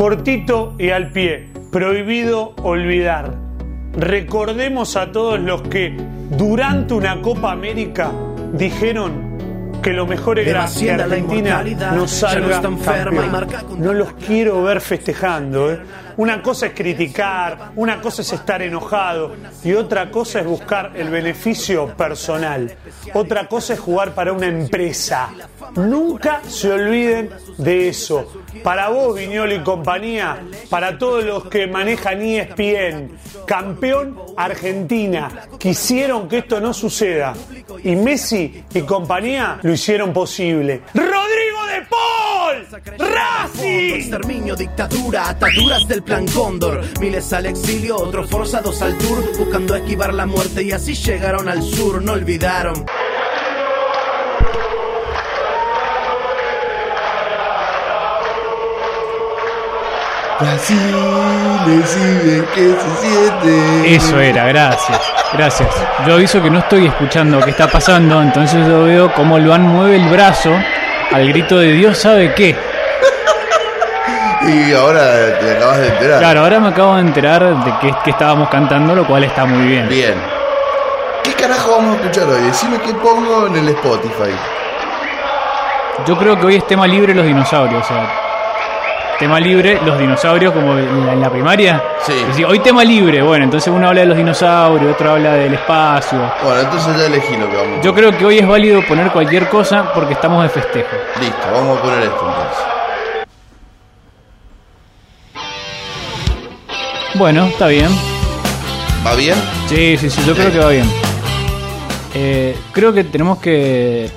Cortito y al pie, prohibido olvidar. Recordemos a todos los que durante una Copa América dijeron que lo mejor era que Argentina no salga campeón. No los quiero ver festejando. ¿eh? Una cosa es criticar, una cosa es estar enojado y otra cosa es buscar el beneficio personal. Otra cosa es jugar para una empresa. Nunca se olviden de eso. Para vos, Viñolo y compañía, para todos los que manejan ESPN, campeón Argentina, quisieron que esto no suceda. Y Messi y compañía lo hicieron posible. ¡Rodrigo de Paul! ¡Racing! Exterminio, dictadura, ataduras del plan Cóndor. Miles al exilio, otros forzados al tour, buscando esquivar la muerte y así llegaron al sur, no olvidaron. Brasil, decime qué se siente. Eso era, gracias. Gracias. Yo aviso que no estoy escuchando qué está pasando, entonces yo veo cómo Luan mueve el brazo al grito de Dios sabe qué. Y ahora te acabas de enterar. Claro, ahora me acabo de enterar de que, que estábamos cantando, lo cual está muy bien. Bien. ¿Qué carajo vamos a escuchar hoy? Decime qué pongo en el Spotify. Yo creo que hoy es tema libre los dinosaurios, o sea, tema libre los dinosaurios como en la, en la primaria. Sí. Es decir, hoy tema libre, bueno, entonces uno habla de los dinosaurios, otro habla del espacio. Bueno, entonces ya elegí lo que vamos a Yo creo que hoy es válido poner cualquier cosa porque estamos de festejo. Listo, vamos a poner esto entonces. Bueno, está bien. ¿Va bien? Sí, sí, sí, yo creo que va bien. Eh, creo que tenemos que,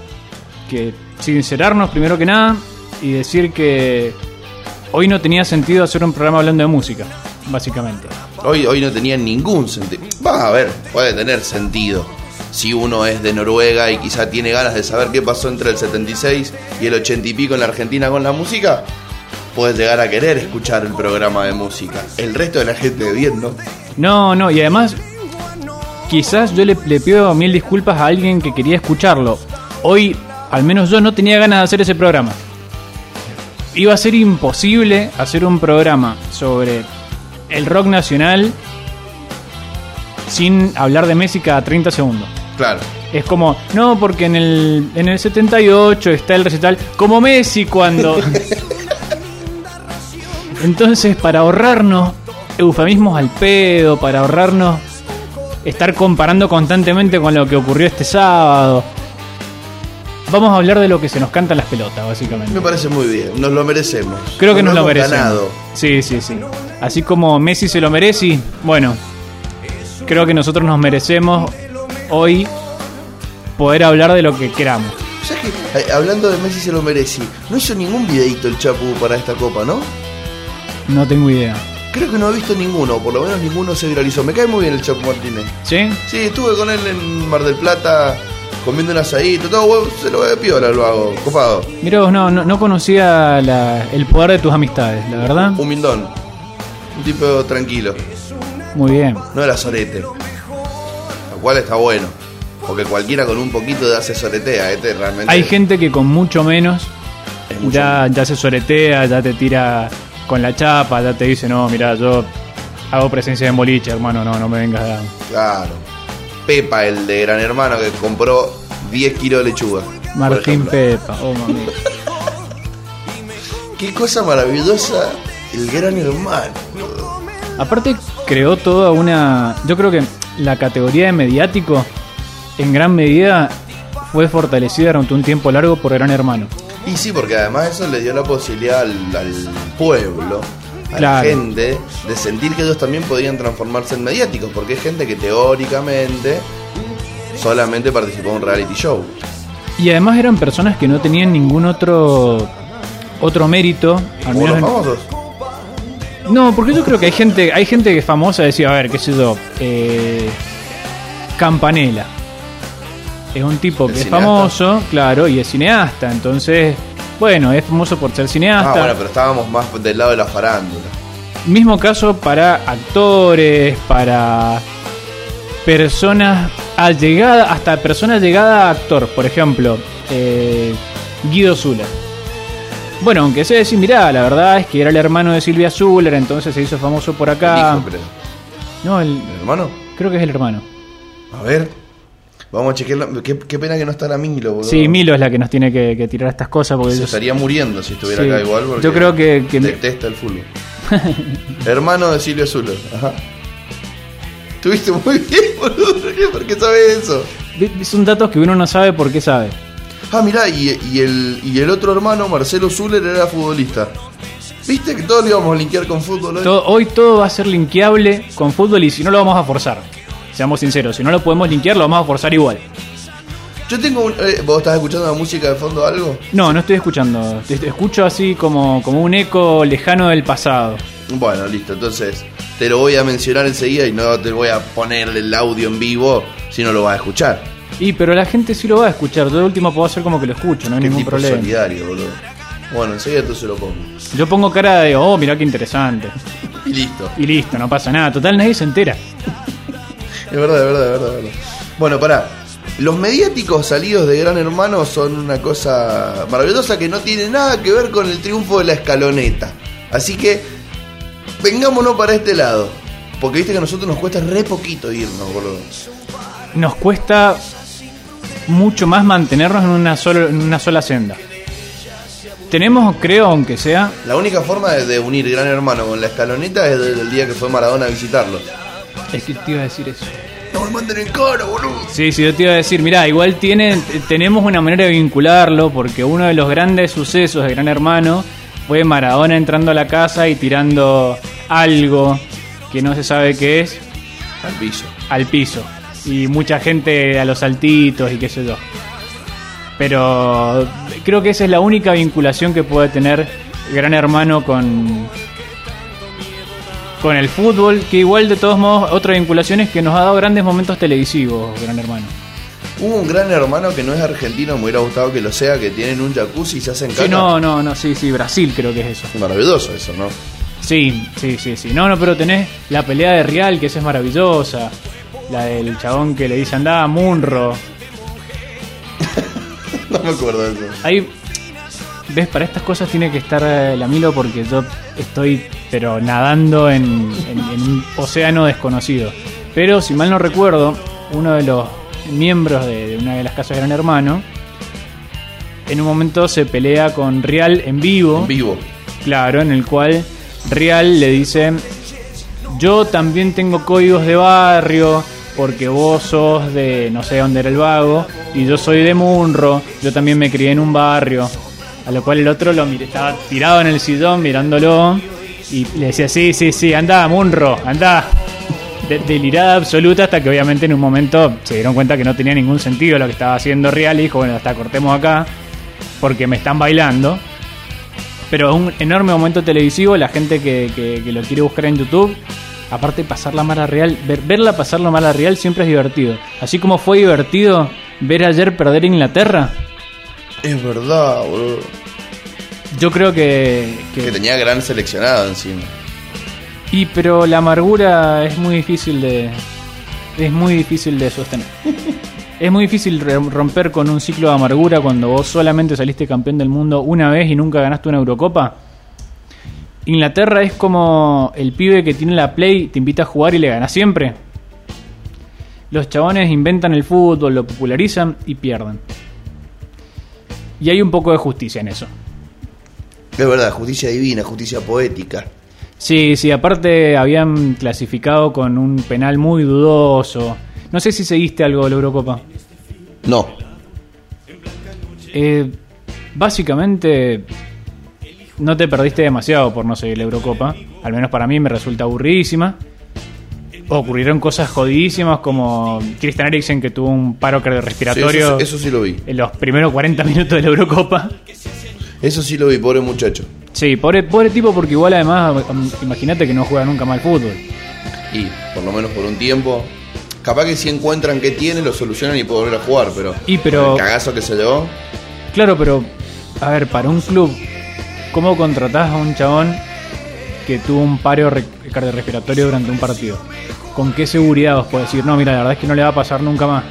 que sincerarnos primero que nada y decir que hoy no tenía sentido hacer un programa hablando de música, básicamente. Hoy, hoy no tenía ningún sentido. Va a ver, puede tener sentido. Si uno es de Noruega y quizá tiene ganas de saber qué pasó entre el 76 y el 80 y pico en la Argentina con la música, puede llegar a querer escuchar el programa de música. El resto de la gente bien, ¿no? No, no, y además, quizás yo le, le pido mil disculpas a alguien que quería escucharlo. Hoy, al menos yo no tenía ganas de hacer ese programa. Iba a ser imposible hacer un programa sobre el rock nacional sin hablar de Messi cada 30 segundos. Claro. Es como, no, porque en el, en el 78 está el recital, como Messi cuando... Entonces, para ahorrarnos eufemismos al pedo, para ahorrarnos estar comparando constantemente con lo que ocurrió este sábado, vamos a hablar de lo que se nos canta las pelotas, básicamente. Me parece muy bien, nos lo merecemos. Creo que nos lo merecemos. ganado. Sí, sí, sí. Así como Messi se lo merece, bueno, creo que nosotros nos merecemos hoy poder hablar de lo que queramos. O sea que, eh, hablando de Messi se lo merece, no hizo ningún videito el Chapu para esta copa, ¿no? No tengo idea. Creo que no he visto ninguno, por lo menos ninguno se viralizó. Me cae muy bien el Chapu Martínez. ¿Sí? Sí, estuve con él en Mar del Plata comiendo un asadito, todo, bueno, se lo de piola lo hago, copado. Mira vos, no, no, no conocía la- el poder de tus amistades, la verdad. Humildón. Un tipo tranquilo. Muy bien. No era sorete. Lo cual está bueno. Porque cualquiera con un poquito de hace soretea, este realmente. Hay gente que con mucho menos mucho ya, ya se soretea, ya te tira con la chapa, ya te dice, no, mira, yo hago presencia en boliche, hermano, no, no me vengas a... Claro. Pepa, el de Gran Hermano, que compró 10 kilos de lechuga. Martín. Pepa, oh mami. Qué cosa maravillosa el Gran Hermano. Aparte creó toda una... Yo creo que la categoría de mediático en gran medida fue fortalecida durante un tiempo largo por Gran Hermano. Y sí, porque además eso le dio la posibilidad al, al pueblo, a Claro. la gente, de sentir que ellos también podían transformarse en mediáticos, porque es gente que teóricamente solamente participó en un reality show. Y además eran personas que no tenían ningún otro otro mérito, al menos los en- famosos. No, porque yo creo que hay gente, hay gente que es famosa, decía, a ver, qué sé yo, eh, Campanella. Es un tipo que es famoso, claro, y es cineasta, entonces, bueno, es famoso por ser Ah, cineasta. bueno, pero estábamos más del lado de la farándula. Mismo caso para actores, para personas allegadas, hasta personas llegadas a actor, por ejemplo, eh, Guido Zula. Bueno, aunque sea decir, mirá, la verdad es que era el hermano de Silvia Zuller, entonces se hizo famoso por El acá. hijo, creo. No, el, ¿El hermano? creo que es el hermano. A ver. Vamos a chequear. la- Qué, qué pena que no está la Milo, boludo. Sí, Milo es la que nos tiene que, que tirar estas cosas porque Se estaría muriendo si estuviera Sí. acá igual. Porque Yo creo que- que- Detesta el fútbol. Hermano de Silvia Zuller. Ajá. Estuviste muy bien, boludo. ¿Por qué? ¿Por qué sabes eso? son datos que uno no sabe por qué sabe. Ah, mirá, y, y el, y el otro hermano, Marcelo Zuller, era futbolista. ¿Viste que todos lo íbamos a linkear con fútbol hoy? Todo- hoy todo va a ser linkeable con fútbol y si no lo vamos a forzar. Seamos sinceros, si no lo podemos linkear lo vamos a forzar igual. Yo tengo un... eh, ¿Vos estás escuchando la música de fondo o algo? No, no estoy escuchando. Te- te Escucho así como, como un eco lejano del pasado. Bueno, listo, entonces te lo voy a mencionar enseguida y no te voy a poner el audio en vivo si no lo vas a escuchar. Y pero la gente sí lo va a escuchar. Yo de último puedo hacer como que lo escucho, no hay Qué ningún tipo problema. solidario, boludo. Bueno, enseguida entonces lo pongo. Yo pongo cara de, oh, mirá qué interesante. Y listo. Y listo, no pasa nada. Total, nadie se entera. Es verdad, es verdad, es verdad. Bueno, pará. Los mediáticos salidos de Gran Hermano son una cosa maravillosa que no tiene nada que ver con el triunfo de la escaloneta. Así que vengámonos para este lado. Porque viste que a nosotros nos cuesta re poquito irnos, boludo. Nos cuesta mucho más mantenernos en una, solo, en una sola senda. Tenemos, creo, aunque sea, La única forma de, de unir Gran Hermano con la escaloneta es desde el día que fue Maradona a visitarlo. Es que te iba a decir eso. No me manden en cara, boludo. Sí, sí, yo te iba a decir, mirá, igual tiene, tenemos una manera de vincularlo porque uno de los grandes sucesos de Gran Hermano fue Maradona entrando a la casa y tirando algo que no se sabe qué es Al piso. al piso. Y mucha gente a los saltitos y qué sé yo. Pero creo que esa es la única vinculación que puede tener Gran Hermano con, con el fútbol, que igual de todos modos otra vinculación es que nos ha dado grandes momentos televisivos, Gran Hermano. Hubo un gran hermano que no es argentino, me hubiera gustado que lo sea, que tienen un jacuzzi y se hacen caca. Sí, no, no, no, sí, sí, Brasil creo que es eso. Maravilloso eso, ¿no? Sí, sí, sí, sí. No, no, pero tenés la pelea de Real, que esa es maravillosa. La del chabón que le dice andá, Munro. No me acuerdo de eso. Ahí, ves, para estas cosas tiene que estar eh, la Milo porque yo estoy, pero nadando en, en- en un océano desconocido. Pero si mal no recuerdo, uno de los miembros de, de una de las casas de Gran Hermano, en un momento se pelea con Real en vivo. En vivo. Claro, en el cual Real le dice, yo también tengo códigos de barrio, porque vos sos de no sé dónde era el vago, y yo soy de Munro, yo también me crié en un barrio. A lo cual el otro lo mire, estaba tirado en el sillón mirándolo y le decía, sí, sí, sí, anda, Munro, anda. De- delirada absoluta hasta que obviamente en un momento se dieron cuenta que no tenía ningún sentido lo que estaba haciendo Real y dijo, bueno, hasta cortemos acá porque me están bailando. Pero un enorme momento televisivo, la gente que, que- lo quiere buscar en YouTube, aparte de pasarla mala real, ver- verla pasarla mala real siempre es divertido. Así como fue divertido ver ayer perder Inglaterra, Es verdad, boludo. Yo creo que... que- Que tenía gran seleccionado encima. y pero la amargura es muy difícil de... Es muy difícil de sostener. Es muy difícil romper con un ciclo de amargura cuando vos solamente saliste campeón del mundo una vez y nunca ganaste una Eurocopa. Inglaterra es como el pibe que tiene la Play, te invita a jugar y le gana siempre. Los chabones inventan el fútbol, lo popularizan y pierden. Y hay un poco de justicia en eso. Es verdad, justicia divina, justicia poética. Sí, sí, aparte habían clasificado con un penal muy dudoso. No sé si seguiste algo de la Eurocopa. No. Eh, básicamente, no te perdiste demasiado por no seguir la Eurocopa. Al menos para mí me resulta aburridísima. Ocurrieron cosas jodidísimas como Christian Eriksen que tuvo un paro Sí, cardiorrespiratorio eso, eso sí lo vi. en los primeros 40 minutos de la Eurocopa. Eso sí lo vi, pobre muchacho. Sí, pobre, pobre tipo porque igual además, imagínate que no juega nunca más al fútbol. Y por lo menos por un tiempo. Capaz que si encuentran que tiene, lo solucionan y puede volver a jugar, pero. Y pero- El cagazo que se llevó. Claro, pero, a ver, para un club, ¿cómo contratás a un chabón que tuvo un paro re- cardiorrespiratorio durante un partido? ¿Con qué seguridad vos podés decir, no, mira, la verdad es que no le va a pasar nunca más?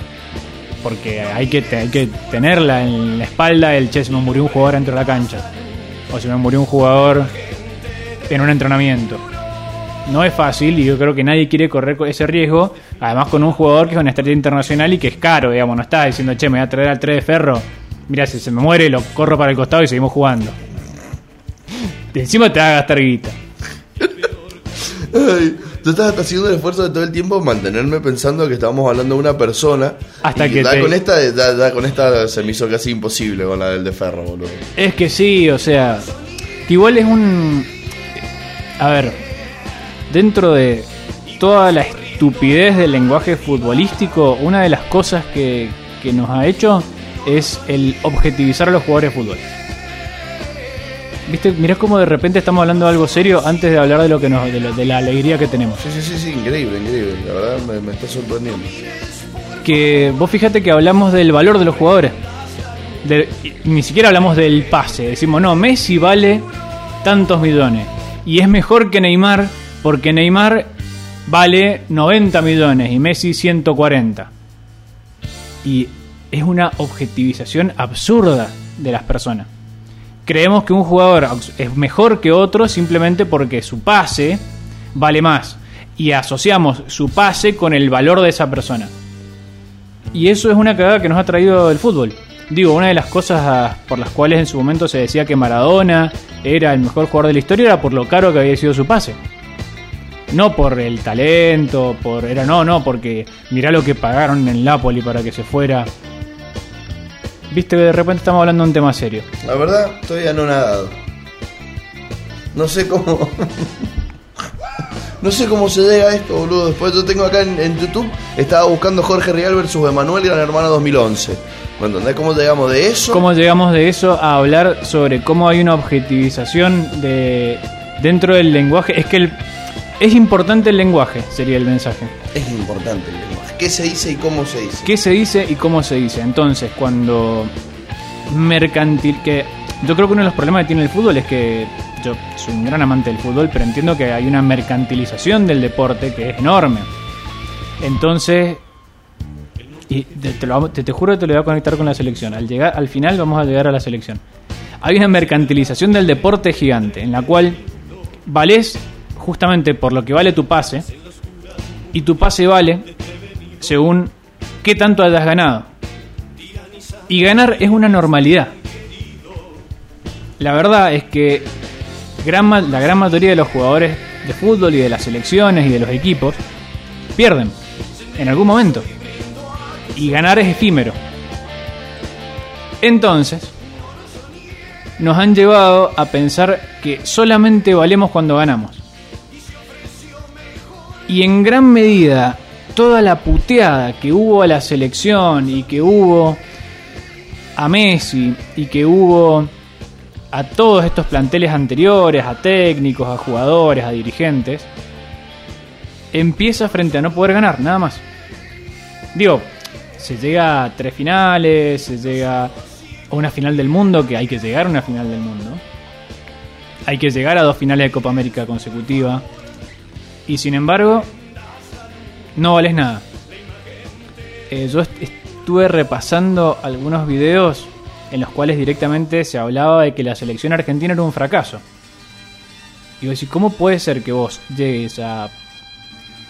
Porque hay que, hay que tenerla en la espalda el Chess no murió un jugador dentro de la cancha. o se me murió un jugador en un entrenamiento. No es fácil y yo creo que nadie quiere correr ese riesgo, además con un jugador que es una estrella internacional y que es caro, digamos, no está diciendo, che, me voy a traer al 3 de ferro, mira, si se me muere lo corro para el costado y seguimos jugando. De encima te va a gastar guita. Yo estaba haciendo el esfuerzo de todo el tiempo mantenerme pensando que estábamos hablando de una persona. Hasta y que te- con esta, da con esta se me hizo casi imposible con la del de ferro, boludo. Es que sí, o sea, igual es un... A ver, dentro de toda la estupidez del lenguaje futbolístico, una de las cosas que, que nos ha hecho es el objetivizar a los jugadores de fútbol. ¿Viste? Mirá cómo de repente estamos hablando de algo serio antes de hablar de lo que nos, de, lo- de la alegría que tenemos. Sí, sí, sí, sí, increíble, increíble. La verdad me, me está sorprendiendo. que vos fíjate que hablamos del valor de los jugadores. De- ni siquiera hablamos del pase. Decimos, no, Messi vale tantos millones. Y es mejor que Neymar porque Neymar vale 90 millones y Messi 140. Y es una objetivización absurda de las personas. Creemos que un jugador es mejor que otro simplemente porque su pase vale más. Y asociamos su pase con el valor de esa persona. Y eso es una cagada que nos ha traído el fútbol. Digo, una de las cosas por las cuales en su momento se decía que Maradona era el mejor jugador de la historia era por lo caro que había sido su pase. No por el talento, por era no, no, porque mirá lo que pagaron en Napoli para que se fuera. Viste que de repente estamos hablando de un tema serio. La verdad, estoy anonadado. No sé cómo. no sé cómo se llega a esto, boludo. Después yo tengo acá en, en YouTube, estaba buscando Jorge Rial versus Emanuel Gran Hermano 2011. ¿Me entendés cómo llegamos de eso? ¿Cómo llegamos de eso a hablar sobre cómo hay una objetivización de dentro del lenguaje? Es que el- es importante el lenguaje, sería el mensaje. Es importante el lenguaje. ¿Qué se dice y cómo se dice? ¿Qué se dice y cómo se dice? Entonces, cuando mercantil que yo creo que uno de los problemas que tiene el fútbol es que yo soy un gran amante del fútbol, pero entiendo que hay una mercantilización del deporte que es enorme. Entonces, y te, lo te- te juro que te lo voy a conectar con la selección. Al llegar, al final vamos a llegar a la selección. Hay una mercantilización del deporte gigante, en la cual valés justamente por lo que vale tu pase, y tu pase vale según qué tanto hayas ganado. Y ganar es una normalidad. La verdad es que la gran mayoría de los jugadores de fútbol y de las selecciones y de los equipos pierden en algún momento. Y ganar es efímero. Entonces, nos han llevado a pensar que solamente valemos cuando ganamos. Y en gran medida, toda la puteada que hubo a la selección y que hubo a Messi y que hubo a todos estos planteles anteriores, a técnicos, a jugadores, a dirigentes, empieza frente a no poder ganar, nada más. Digo, se llega a tres finales, se llega a una final del mundo, que hay que llegar a una final del mundo. Hay que llegar a dos finales de Copa América consecutiva. Y sin embargo, no vales nada. Eh, yo est- estuve repasando algunos videos en los cuales directamente se hablaba de que la selección argentina era un fracaso. Y vos decís, ¿cómo puede ser que vos llegues a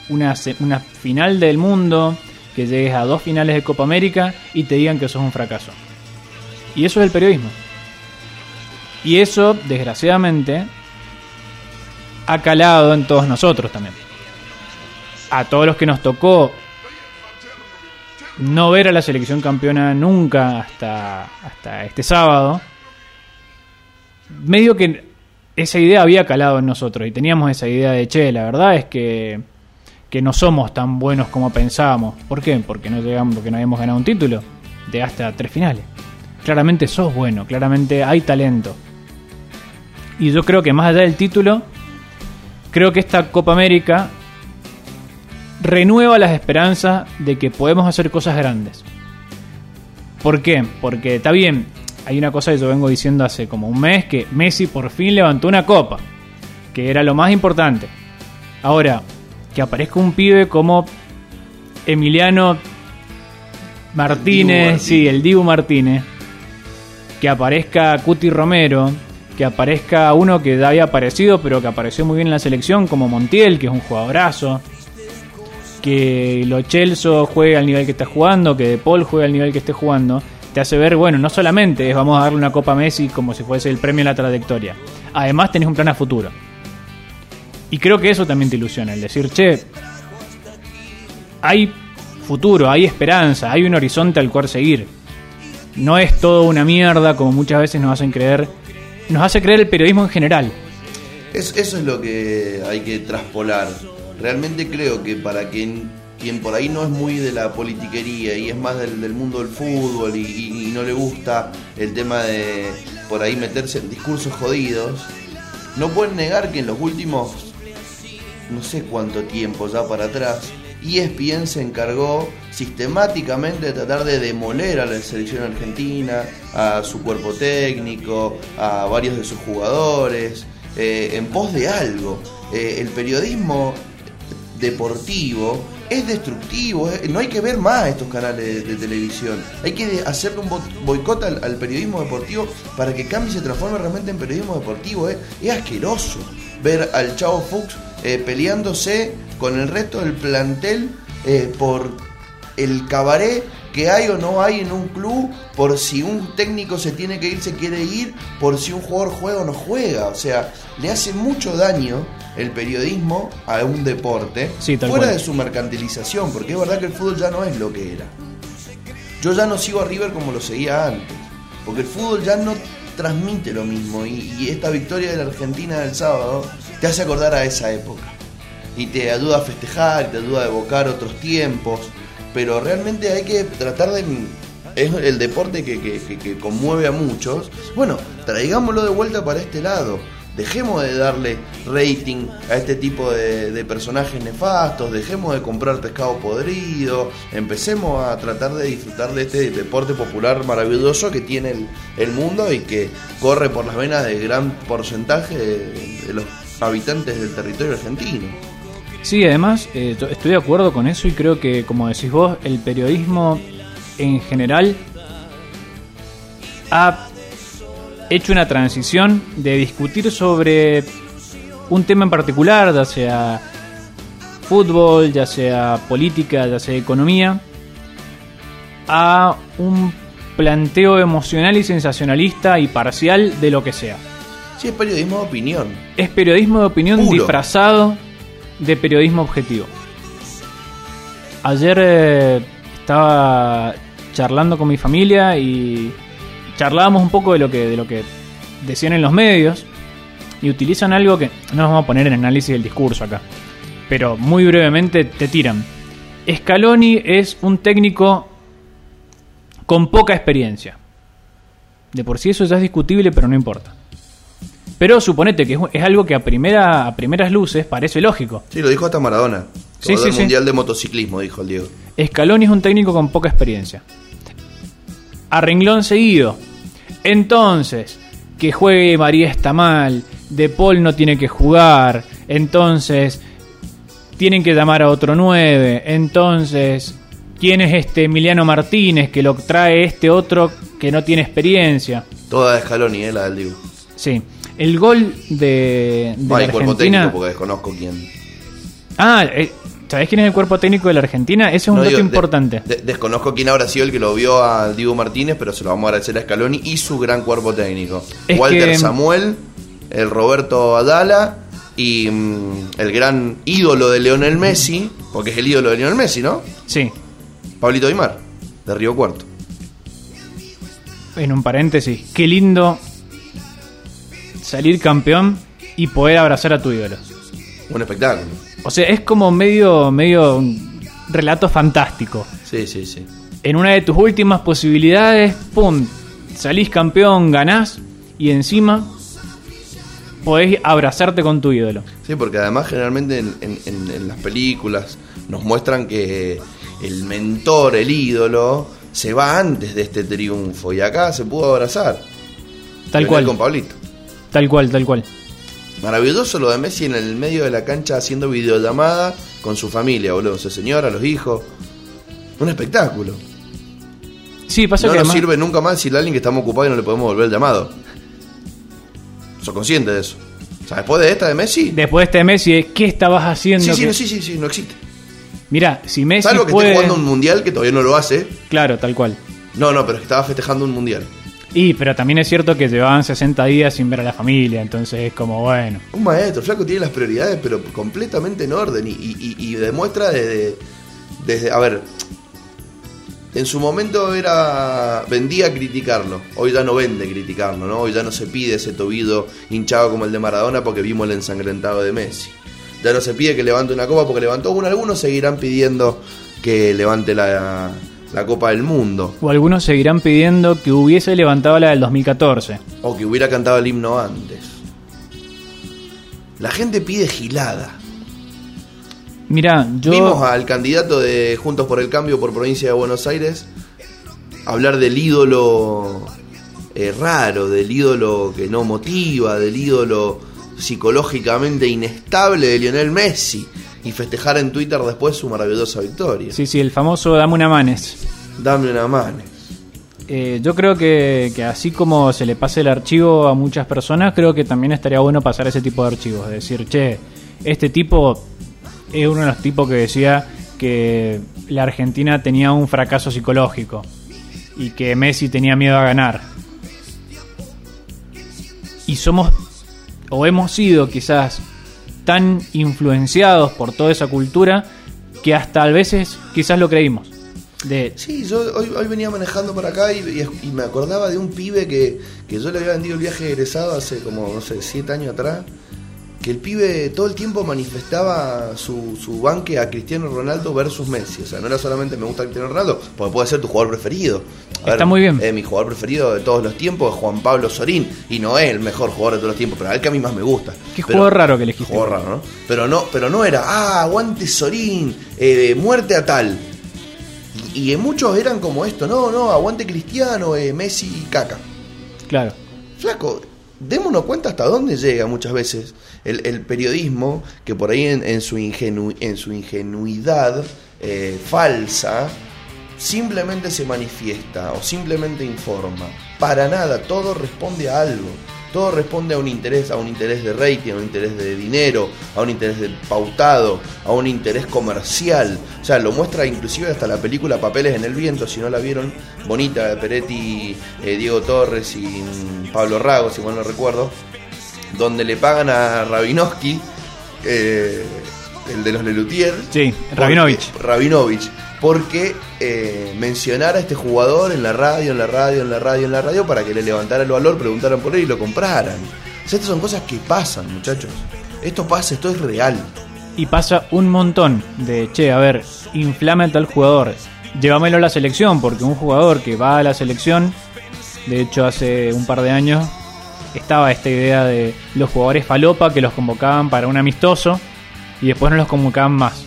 una, una final del mundo, que llegues a dos finales de Copa América y te digan que sos un fracaso? Y eso es el periodismo. Y eso, desgraciadamente, ha calado en todos nosotros también. A todos los que nos tocó no ver a la selección campeona nunca hasta, hasta este sábado, medio que esa idea había calado en nosotros y teníamos esa idea de, che, la verdad es que, que no somos tan buenos como pensábamos. ¿Por qué? Porque no llegamos, porque no habíamos ganado un título de hasta tres finales. Claramente sos bueno, claramente hay talento. Y yo creo que más allá del título, creo que esta Copa América renueva las esperanzas de que podemos hacer cosas grandes. ¿Por qué? Porque está bien, hay una cosa que yo vengo diciendo hace como un mes, que Messi por fin levantó una copa, que era lo más importante. Ahora, que aparezca un pibe como Emiliano Martínez, sí, el Dibu Martínez, que aparezca Cuti Romero, que aparezca uno que había aparecido, pero que apareció muy bien en la selección, como Montiel, que es un jugadorazo. Que Lo Celso juegue al nivel que está jugando, que De Paul juegue al nivel que esté jugando. Te hace ver, bueno, no solamente es vamos a darle una Copa Messi como si fuese el premio a la trayectoria. Además tenés un plan a futuro. Y creo que eso también te ilusiona, el decir, che, hay futuro, hay esperanza, hay un horizonte al cual seguir. No es todo una mierda como muchas veces nos hacen creer. Nos hace creer el periodismo en general. Es- eso es lo que hay que traspolar. Realmente creo que para quien, quien por ahí no es muy de la politiquería y es más del, del mundo del fútbol y, no le gusta el tema de por ahí meterse en discursos jodidos, no pueden negar que en los últimos no sé cuánto tiempo ya para atrás, ESPN se encargó sistemáticamente de tratar de demoler a la selección argentina, a su cuerpo técnico, a varios de sus jugadores, eh, en pos de algo. Eh, el periodismo deportivo es destructivo, no hay que ver más estos canales de, televisión, hay que hacerle un bo- boicot al, periodismo deportivo para que cambie y se transforme realmente en periodismo deportivo, eh. es asqueroso ver al Chavo Fuchs eh, peleándose con el resto del plantel eh, por el cabaret que hay o no hay en un club, por si un técnico se tiene que ir, se quiere ir, por si un jugador juega o no juega. O sea, le hace mucho daño el periodismo a un deporte Sí, fuera cual. de su mercantilización, porque es verdad que el fútbol ya no es lo que era. Yo ya no sigo a River como lo seguía antes, porque el fútbol ya no transmite lo mismo y, y esta victoria de la Argentina del sábado te hace acordar a esa época y te ayuda a festejar, te ayuda a evocar otros tiempos, pero realmente hay que tratar de... Es el deporte que, que- que- que conmueve a muchos. Bueno, traigámoslo de vuelta para este lado. Dejemos de darle rating a este tipo de, personajes nefastos, dejemos de comprar pescado podrido, empecemos a tratar de disfrutar de este deporte popular maravilloso que tiene el, el mundo y que corre por las venas de gran porcentaje de- los habitantes del territorio argentino. Sí, además eh, estoy de acuerdo con eso y creo que, como decís vos, el periodismo en general ha hecho una transición de discutir sobre un tema en particular, ya sea fútbol, ya sea política, ya sea economía, a un planteo emocional y sensacionalista y parcial de lo que sea. Sí, es periodismo de opinión. Es periodismo de opinión Puro. disfrazado de periodismo objetivo. Ayer eh, estaba charlando con mi familia y charlábamos un poco de lo que de lo que decían en los medios y utilizan algo que no nos vamos a poner en análisis del discurso acá, pero muy brevemente te tiran. Scaloni es un técnico con poca experiencia. De por sí eso ya es discutible, pero no importa. Pero suponete que es, algo que a, primera, a primeras luces parece lógico. Sí, lo dijo hasta Maradona. Sí, sí, el sí. Mundial de Motociclismo, dijo el Diego. Scaloni es un técnico con poca experiencia. A renglón seguido. Entonces, que juegue María está mal. De Paul no tiene que jugar. Entonces, tienen que llamar a otro 9. Entonces, ¿quién es este Emiliano Martínez que lo trae este otro que no tiene experiencia? Toda de Scaloni, eh, la del Diego. Sí. El gol de, de hay la Argentina. técnico porque desconozco quién. Ah, eh, ¿sabés quién es el cuerpo técnico de la Argentina? Ese es un No, dato digo, importante. de- desconozco quién habrá sido el que lo vio a Diego Martínez, pero se lo vamos a agradecer a Scaloni y su gran cuerpo técnico. Es Walter que- Samuel, el Roberto Adala y mm, el gran ídolo de Leonel Messi, porque es el ídolo de Leonel Messi, ¿no? Sí. Pablito Aymar, de Río Cuarto. En un paréntesis, qué lindo salir campeón y poder abrazar a tu ídolo. Un espectáculo. O sea, es como medio, medio un relato fantástico. Sí, sí, sí. En una de tus últimas posibilidades, ¡pum! Salís campeón, ganás y encima podés abrazarte con tu ídolo. Sí, porque además generalmente en, en- en- en las películas nos muestran que el mentor, el ídolo, se va antes de este triunfo y acá se pudo abrazar. Tal cual, Con Pablito. tal cual, tal cual. Maravilloso lo de Messi en el medio de la cancha haciendo videollamada con su familia, boludo. Su señora, los hijos. Un espectáculo. Sí, pasa no que nos además- sirve nunca más decirle a alguien que estamos ocupados y no le podemos volver el llamado. Sos consciente de eso. O sea, después de esta de Messi. Después de este Messi, ¿qué estabas haciendo? sí, sí, que- no, sí, sí, sí, no existe. Mira, si Messi Salvo que puede... esté jugando un mundial que todavía no lo hace. Claro, tal cual. No, no, pero es que estaba festejando un mundial. Y, pero también es cierto que llevaban 60 días sin ver a la familia, entonces es como, bueno. Un maestro, Flaco tiene las prioridades, pero completamente en orden. Y, y- demuestra desde, desde. A ver. En su momento era. vendía criticarlo. Hoy ya no vende criticarlo, ¿no? Hoy ya no se pide ese tobillo hinchado como el de Maradona porque vimos el ensangrentado de Messi. Ya no se pide que levante una copa porque levantó una. Algunos seguirán pidiendo que levante la, la Copa del Mundo. O algunos seguirán pidiendo que hubiese levantado la del 2014. O que hubiera cantado el himno antes. La gente pide gilada. Mira, yo... Vimos al candidato de Juntos por el Cambio por provincia de Buenos Aires hablar del ídolo eh, raro, del ídolo que no motiva, del ídolo psicológicamente inestable de Lionel Messi y festejar en Twitter después su maravillosa victoria. Sí, sí, el famoso Dame una manes. Dame una mano. Eh, yo creo que, que así como se le pase el archivo a muchas personas, creo que también estaría bueno pasar ese tipo de archivos. Es decir, che, este tipo es uno de los tipos que decía que la Argentina tenía un fracaso psicológico y que Messi tenía miedo a ganar. Y somos, o hemos sido quizás tan influenciados por toda esa cultura que hasta a veces quizás lo creímos. De, Sí, yo hoy, hoy venía manejando por acá y, me acordaba de un pibe que, que yo le había vendido el viaje egresado hace como, no sé, siete años atrás. Que el pibe todo el tiempo manifestaba su, su banque a Cristiano Ronaldo versus Messi. O sea, no era solamente me gusta Cristiano Ronaldo, porque puede ser tu jugador preferido. A Está muy bien. eh, mi jugador preferido de todos los tiempos es Juan Pablo Sorín. Y no es el mejor jugador de todos los tiempos, pero es el que a mí más me gusta. Qué Pero- juego raro que elegiste. Juego raro, ¿no? Pero no, pero no era, ah, aguante Sorín, eh, muerte a tal. Y, y muchos eran como esto, no, no, aguante Cristiano, eh, Messi y Caca. Claro. Flaco, démonos cuenta hasta dónde llega muchas veces el, periodismo, que por ahí en, en su, ingenu- en su ingenuidad eh, falsa, simplemente se manifiesta o simplemente informa. Para nada, todo responde a algo. Todo responde a un interés, a un interés de rating, a un interés de dinero, a un interés de pautado, a un interés comercial. O sea, lo muestra inclusive hasta la película Papeles en el Viento, si no la vieron, bonita de Peretti, eh, Diego Torres y mm, Pablo Rago, si mal no recuerdo, donde le pagan a Rabinovsky, eh, el de los Lelutier, Sí, porque- Rabinovich. Rabinovich, porque eh, mencionara a este jugador en la radio, en la radio, en la radio, en la radio, para que le levantara el valor, preguntaran por él y lo compraran. O sea, estas son cosas que pasan, muchachos. Esto pasa, esto es real. Y pasa un montón de, che, a ver, inflame a tal jugador, llévamelo a la selección, porque un jugador que va a la selección, de hecho hace un par de años, estaba esta idea de los jugadores falopa que los convocaban para un amistoso y después no los convocaban más.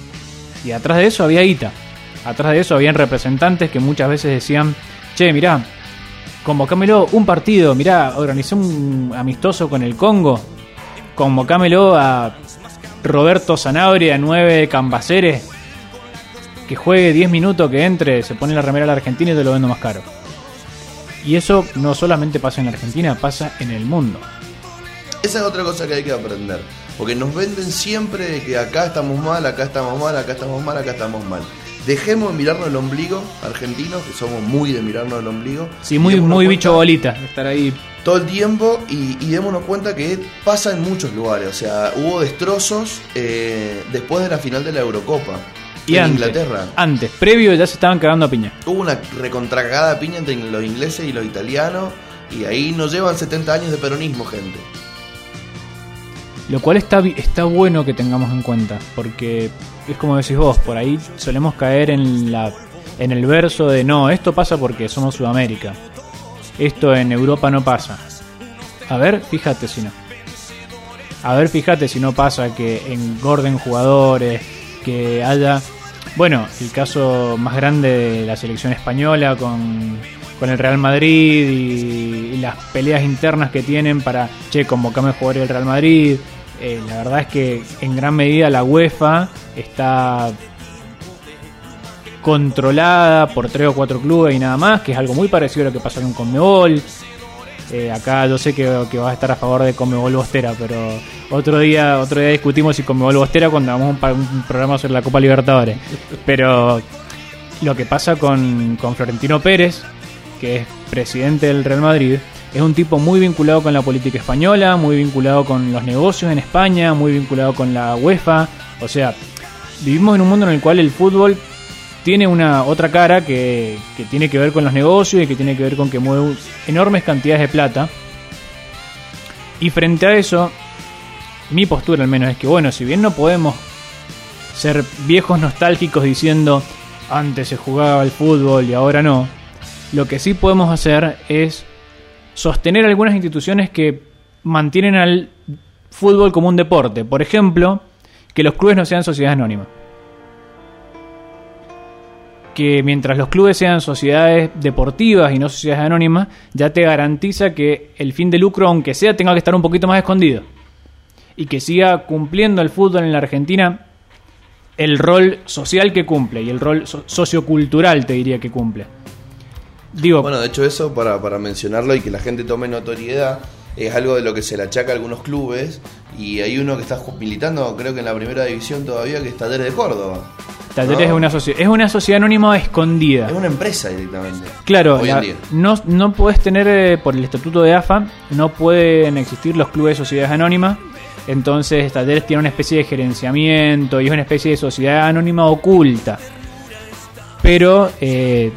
Y atrás de eso había guita. Atrás de eso habían representantes que muchas veces decían, che, mirá, convocámelo un partido, mirá, organizé un amistoso con el Congo, convocámelo a Roberto Zanabria, 9 de Cambaceres, que juegue 10 minutos, que entre, se pone la remera a la Argentina y te lo vendo más caro. Y eso no solamente pasa en la Argentina, pasa en el mundo. Esa es otra cosa que hay que aprender. Porque nos venden siempre de que acá estamos mal, acá estamos mal, acá estamos mal, acá estamos mal. Dejemos de mirarnos el ombligo, argentinos, que somos muy de mirarnos el ombligo. Sí, muy, muy bicho bolita, estar ahí. Todo el tiempo y, y démonos cuenta que pasa en muchos lugares. O sea, hubo destrozos eh, después de la final de la Eurocopa. Y en antes, Inglaterra. antes, previo ya se estaban cagando a piña. Hubo una recontracagada piña entre los ingleses y los italianos. Y ahí nos llevan 70 años de peronismo, gente. Lo cual está, está bueno que tengamos en cuenta, porque es como decís vos, por ahí solemos caer en, la, en el verso de no, esto pasa porque somos Sudamérica, esto en Europa no pasa. A ver, fíjate si no. A ver, fíjate si no pasa que engorden jugadores, que haya... Bueno, el caso más grande de la selección española con, con el Real Madrid y, las peleas internas que tienen para, che, convocame a jugar el Real Madrid. Eh, la verdad es que en gran medida la UEFA está controlada por tres o cuatro clubes y nada más, que es algo muy parecido a lo que pasa con Conmebol. Eh, acá yo sé que, que vas a estar a favor de Comebol Bostera, pero otro día otro día discutimos si Comebol Bostera cuando hagamos un, un programa sobre la Copa Libertadores. Pero lo que pasa con, con Florentino Pérez, que es presidente del Real Madrid, es un tipo muy vinculado con la política española, muy vinculado con los negocios en España, muy vinculado con la UEFA. O sea, vivimos en un mundo en el cual el fútbol tiene una otra cara que, que tiene que ver con los negocios y que tiene que ver con que mueve enormes cantidades de plata. Y frente a eso, mi postura al menos es que, bueno, si bien no podemos ser viejos nostálgicos diciendo antes se jugaba al fútbol y ahora no, lo que sí podemos hacer es sostener algunas instituciones que mantienen al fútbol como un deporte. Por ejemplo, que los clubes no sean sociedades anónimas. Que mientras los clubes sean sociedades deportivas y no sociedades anónimas, ya te garantiza que el fin de lucro, aunque sea, tenga que estar un poquito más escondido. Y que siga cumpliendo el fútbol en la Argentina el rol social que cumple y el rol so- sociocultural, te diría que cumple. Digo, Bueno, de hecho eso, para, para mencionarlo y que la gente tome notoriedad, es algo de lo que se le achaca a algunos clubes y hay uno que está militando, creo que en la primera división todavía, que es Talleres de Córdoba. Talleres ¿no? es una sociedad, es una sociedad anónima escondida. Es una empresa directamente. Claro, hoy la- en día. no, no puedes tener, eh, por el estatuto de AFA, no pueden existir los clubes de sociedades anónimas. Entonces, Talleres tiene una especie de gerenciamiento y es una especie de sociedad anónima oculta. Pero eh,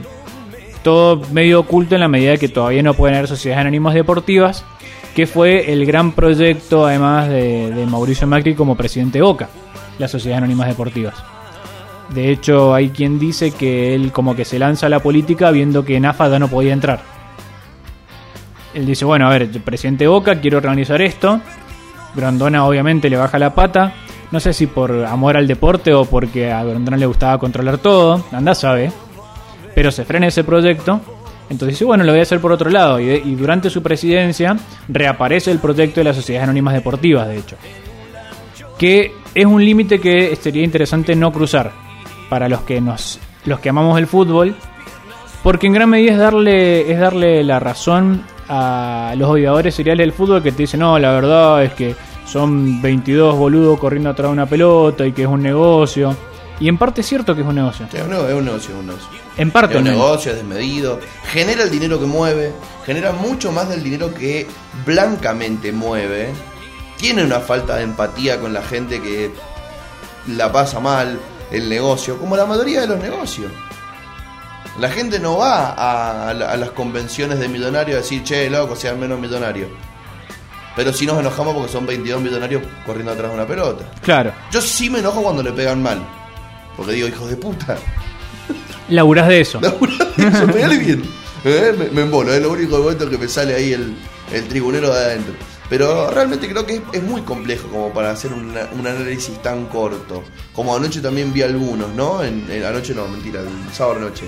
todo medio oculto en la medida que todavía no pueden haber sociedades anónimas deportivas, que fue el gran proyecto, además de, Mauricio Macri como presidente de Boca, las sociedades anónimas deportivas. De hecho, hay quien dice que él como que se lanza a la política viendo que en AFA ya no podía entrar. Él dice, bueno, a ver, presidente de Boca, quiero organizar esto. Grandona obviamente le baja la pata. No sé si por amor al deporte o porque a Grandona le gustaba controlar todo. Anda, sabe. Pero se frena ese proyecto. Entonces dice, bueno, lo voy a hacer por otro lado. Y, y durante su presidencia reaparece el proyecto de las sociedades anónimas deportivas, de hecho. Que es un límite que sería interesante no cruzar para los que nos los que amamos el fútbol porque en gran medida es darle es darle la razón a los odiadores seriales del fútbol que te dicen no la verdad es que son 22 boludos corriendo atrás de una pelota y que es un negocio y en parte es cierto que es un negocio Sí, es un negocio, es un negocio, es un negocio. en parte Es un negocio, es desmedido, genera el dinero que mueve, genera mucho más del dinero que blancamente mueve. Tiene una falta de empatía con la gente que la pasa mal el negocio, como la mayoría de los negocios. La gente no va a, a la- a las convenciones de millonarios a decir, che, loco, sean menos millonarios. Pero sí nos enojamos porque son 22 millonarios corriendo atrás de una pelota. claro Yo sí me enojo cuando le pegan mal. Porque digo, hijos de puta. laburás de eso Eso, pegale bien. Eh, Me, me embolo, es lo único momento que me sale ahí el, el tribunero de adentro. Pero realmente creo que es, es muy complejo como para hacer una- un análisis tan corto. Como anoche también vi algunos, ¿no? En, en- anoche no, mentira, el sábado noche.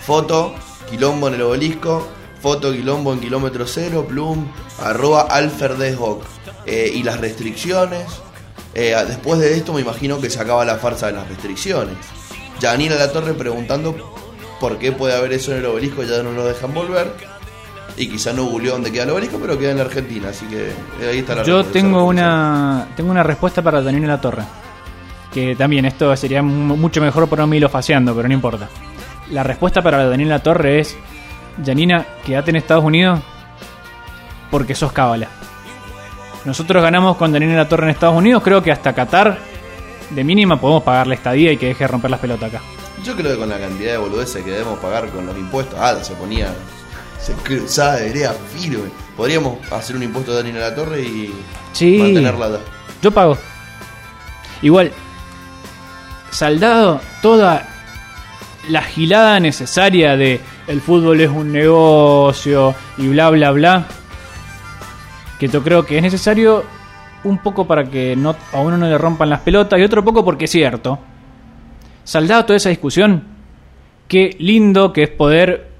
Foto, quilombo en el obelisco, foto, quilombo en kilómetro cero, plum, arroba alferdeshoc. Eh, y las restricciones. Eh, después de esto me imagino que se acaba la farsa de las restricciones. Janina La Torre preguntando por qué puede haber eso en el obelisco, ya no lo dejan volver. Y quizá no googleó dónde queda el obelisco, pero queda en la Argentina, así que eh, ahí está la Yo tengo una tengo una respuesta para Daniel La Torre. Que también esto sería mu- mucho mejor por lo faseando, pero no importa. La respuesta para Daniel La Torre es: Janina, quédate en Estados Unidos porque sos cábala. Nosotros ganamos con Daniel La Torre en Estados Unidos, creo que hasta Qatar, de mínima, podemos pagarle estadía y que deje de romper las pelotas acá. Yo creo que con la cantidad de boludeces que debemos pagar con los impuestos, ah, se ponía, se cruzaba de idea firme. Podríamos hacer un impuesto de Daniela La Torre y Sí. mantenerla. Yo pago. Igual, saldado toda la gilada necesaria de el fútbol es un negocio y bla bla bla. Que yo creo que es necesario un poco para que no, a uno no le rompan las pelotas y otro poco porque es cierto. Saldado toda esa discusión, qué lindo que es poder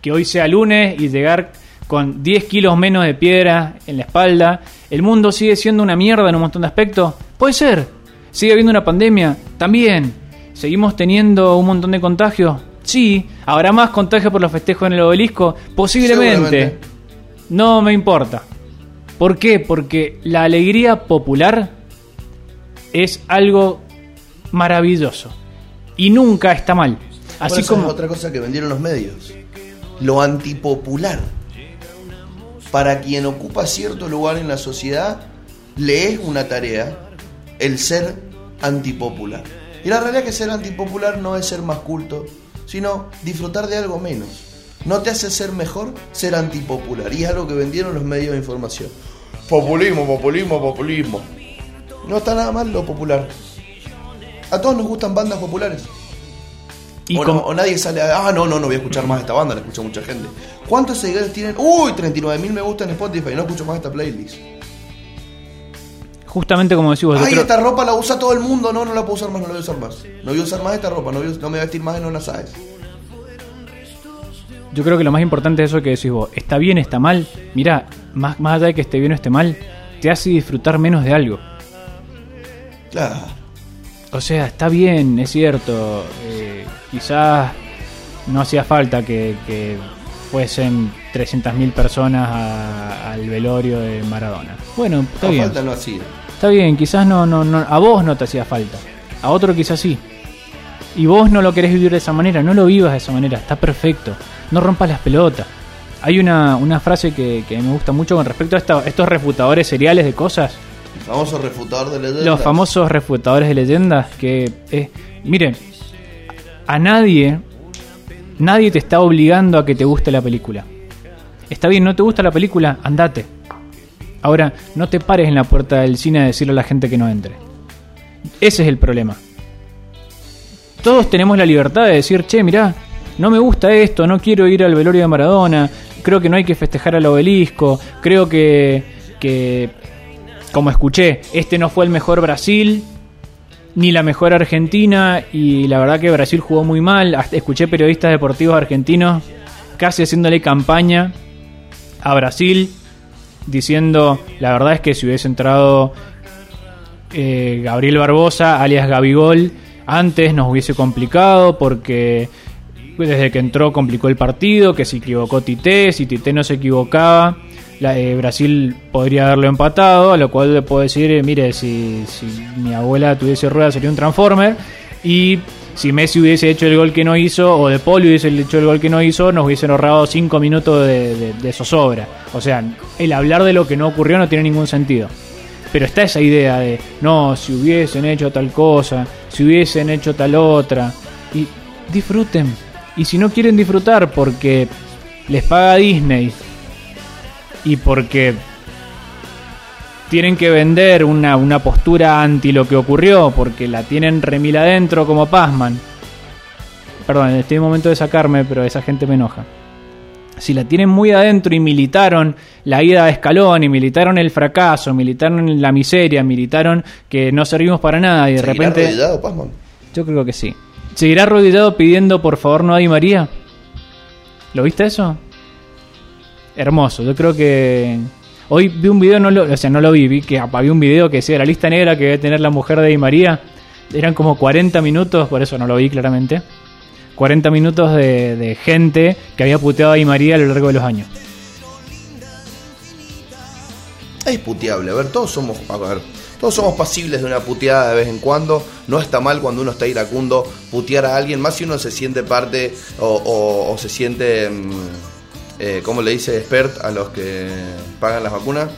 que hoy sea lunes y llegar con 10 kilos menos de piedra en la espalda. El mundo sigue siendo una mierda en un montón de aspectos. Puede ser. Sigue habiendo una pandemia. También. Seguimos teniendo un montón de contagios. Sí. ¿Habrá más contagios por los festejos en el obelisco? Posiblemente. No me importa. ¿Por qué? Porque la alegría popular es algo maravilloso y nunca está mal. Así Bueno, como es otra cosa que vendieron los medios. Lo antipopular. Para quien ocupa cierto lugar en la sociedad, le es una tarea el ser antipopular. Y la realidad es que ser antipopular no es ser más culto, sino disfrutar de algo menos. No te hace ser mejor ser antipopular. Y es algo que vendieron los medios de información. Populismo, populismo, populismo. No está nada mal lo popular. A todos nos gustan bandas populares. y o, no- o nadie sale a, ah, no, no, no voy a escuchar más esta banda, la escucha mucha gente. ¿Cuántos seguidores tienen? Uy, 39 mil me gusta en Spotify, no escucho más esta playlist. justamente como decís vos, yo Ay, creo- esta ropa la usa todo el mundo, no, no la puedo usar más, no la voy a usar más. No voy a usar más esta ropa, no, voy a- no me voy a vestir más en una sabes. Yo creo que lo más importante es eso que decís vos. Está bien, está mal. Mirá, más, más allá de que esté bien o esté mal, te hace disfrutar menos de algo. Claro. O sea, está bien, es cierto. eh, quizás no hacía falta que, que fuesen 300.000 personas a- al velorio de Maradona. Bueno, está No bien. falta no hacía. Está bien, quizás no, no, no, a vos no te hacía falta. A otro quizás sí. Y vos no lo querés vivir de esa manera, no lo vivas de esa manera, está perfecto. No rompas las pelotas. Hay una, una frase que, que me gusta mucho con respecto a esta- estos refutadores seriales de cosas. El famoso refutador de leyendas. Los famosos refutadores de leyendas que... eh, miren, a nadie, nadie te está obligando a que te guste la película. Está bien, no te gusta la película, andate. Ahora, no te pares en la puerta del cine a decirle a la gente que no entre. Ese es el problema. Todos tenemos la libertad de decir, che, mirá, no me gusta esto, no quiero ir al velorio de Maradona, creo que no hay que festejar al obelisco, creo que, que como escuché, este no fue el mejor Brasil, ni la mejor Argentina, y la verdad que Brasil jugó muy mal. Escuché periodistas deportivos argentinos casi haciéndole campaña a Brasil, diciendo, la verdad es que si hubiese entrado eh, Gabriel Barbosa, alias Gabigol, antes nos hubiese complicado porque desde que entró complicó el partido, que se equivocó Tite, si Tite no se equivocaba, la- eh, Brasil podría haberlo empatado, a lo cual le puedo decir, eh, mire, si, si mi abuela tuviese rueda sería un Transformer, y si Messi hubiese hecho el gol que no hizo, o De Paul hubiese hecho el gol que no hizo, nos hubiesen ahorrado 5 minutos de, de- de zozobra. O sea, el hablar de lo que no ocurrió no tiene ningún sentido. Pero está esa idea de, no, si hubiesen hecho tal cosa, si hubiesen hecho tal otra. Y disfruten. Y si no quieren disfrutar porque les paga Disney y porque tienen que vender una, una postura anti lo que ocurrió, porque la tienen remil adentro como Pasman. Perdón, en este momento de sacarme, pero esa gente me enoja si la tienen muy adentro y militaron la ida a escalón y militaron el fracaso, militaron la miseria, militaron que no servimos para nada y de ¿Seguirá repente... arrodillado, Pazman? Yo creo que sí. ¿Seguirá arrodillado pidiendo por favor no Di María? ¿Lo viste eso? Hermoso, yo creo que... Hoy vi un video, no lo, o sea, no lo vi, vi que había un video que decía la lista negra que debe tener la mujer de Di María. Eran como 40 minutos, por eso no lo vi claramente. 40 minutos de, de gente que había puteado a Di María a lo largo de los años. Es puteable. A ver, todos somos. A ver. Todos somos pasibles de una puteada de vez en cuando. No está mal cuando uno está iracundo putear a alguien, más si uno se siente parte o, o- o se siente. mm, eh, ¿Cómo le dice expert a los que pagan las vacunas?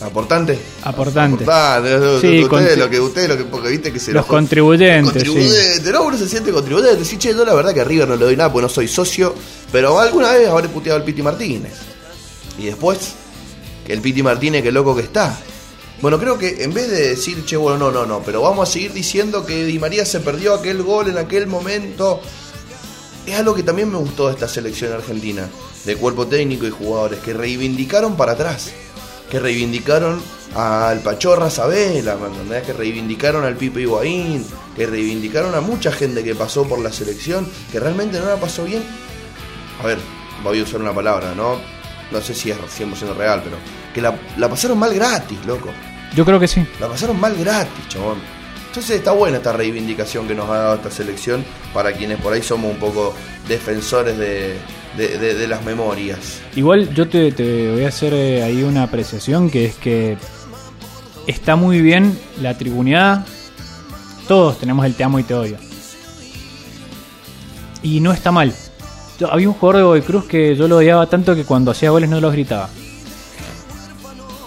¿Aportante? Aportante. Aportante. Sí, ustedes lo que ustedes lo que porque viste que se Los contribuyentes, Contribuyente, no, uno se siente contribuyente. Decís, che, yo la verdad que a River no le doy nada porque no soy socio, pero alguna vez habré puteado al Piti Martínez. Y después, que el Piti Martínez, qué loco que está. Bueno, creo que en vez de decir, che, bueno, no, no, no, pero vamos a seguir diciendo que Di María se perdió aquel gol en aquel momento. Es algo que también me gustó de esta selección argentina, de cuerpo técnico y jugadores, que reivindicaron para atrás, que reivindicaron al Pachorra Sabela, que reivindicaron al Pipe Higuaín, que reivindicaron a mucha gente que pasó por la selección, que realmente no la pasó bien. A ver, voy a usar una palabra, ¿no? No sé si es 100% real, pero que la pasaron mal gratis, loco. Yo creo que sí. La pasaron mal gratis, chabón. Entonces está buena esta reivindicación que nos ha dado esta selección para quienes por ahí somos un poco defensores de, de, de- de las memorias. Igual yo te, te voy a hacer eh, ahí una apreciación que es que está muy bien la tribuneada. Todos tenemos el te amo y te odio. Y no está mal. Yo- había un jugador de Boy Cruz que yo lo odiaba tanto que cuando hacía goles no los gritaba.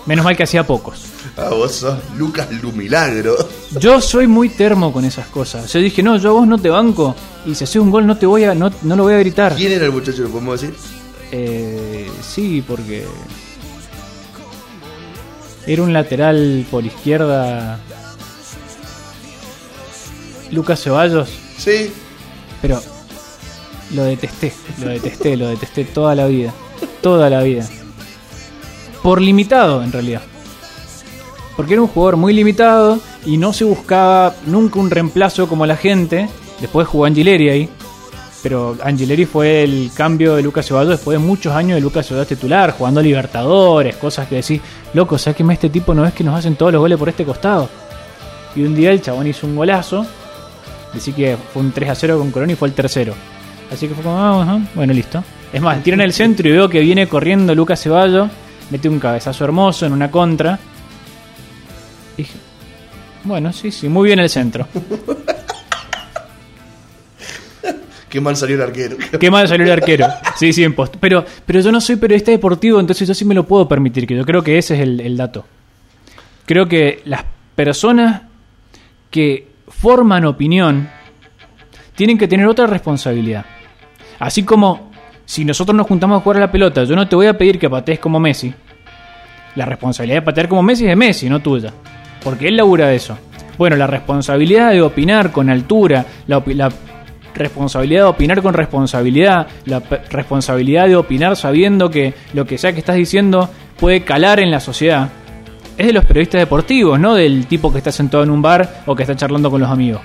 Menos mal que hacía pocos. Ah, vos sos Lucas Lumilagro. Yo soy muy termo con esas cosas. Yo dije, no, yo a vos no te banco. Y si haces un gol no te voy a, no, no lo voy a gritar. ¿Quién era el muchacho? ¿Lo podemos decir? Eh, sí, porque era un lateral por izquierda. Lucas Ceballos, Sí. pero lo detesté, lo detesté, lo detesté toda la vida, toda la vida. Por limitado, en realidad. Porque era un jugador muy limitado y no se buscaba nunca un reemplazo como la gente. Después jugó Angileri ahí. Pero Angileri fue el cambio de Lucas Ceballos después de muchos años de Lucas Ceballos titular, jugando a Libertadores, cosas que decís, loco, ¿sabes que este tipo no es que nos hacen todos los goles por este costado? Y un día el chabón hizo un golazo, decía que fue un 3 a 0 con Colón y fue el tercero. Así que fue como, ah, bueno, listo. Es más, tira en el centro y veo que viene corriendo Lucas Ceballos, mete un cabezazo hermoso en una contra. Dije, bueno, sí, sí, muy bien el centro. Qué mal salió el arquero. Qué mal salió el arquero. Sí, sí, en post. Pero, pero yo no soy periodista deportivo, entonces yo sí me lo puedo permitir, que yo creo que ese es el, el dato. Creo que las personas que forman opinión tienen que tener otra responsabilidad. Así como si nosotros nos juntamos a jugar a la pelota, yo no te voy a pedir que patees como Messi. La responsabilidad de patear como Messi es de Messi, no tuya. Porque él labura de eso. Bueno, la responsabilidad de opinar con altura, la, la responsabilidad de opinar con responsabilidad, la responsabilidad de opinar sabiendo que lo que sea que estás diciendo puede calar en la sociedad. Es de los periodistas deportivos, no del tipo que está sentado en un bar o que está charlando con los amigos.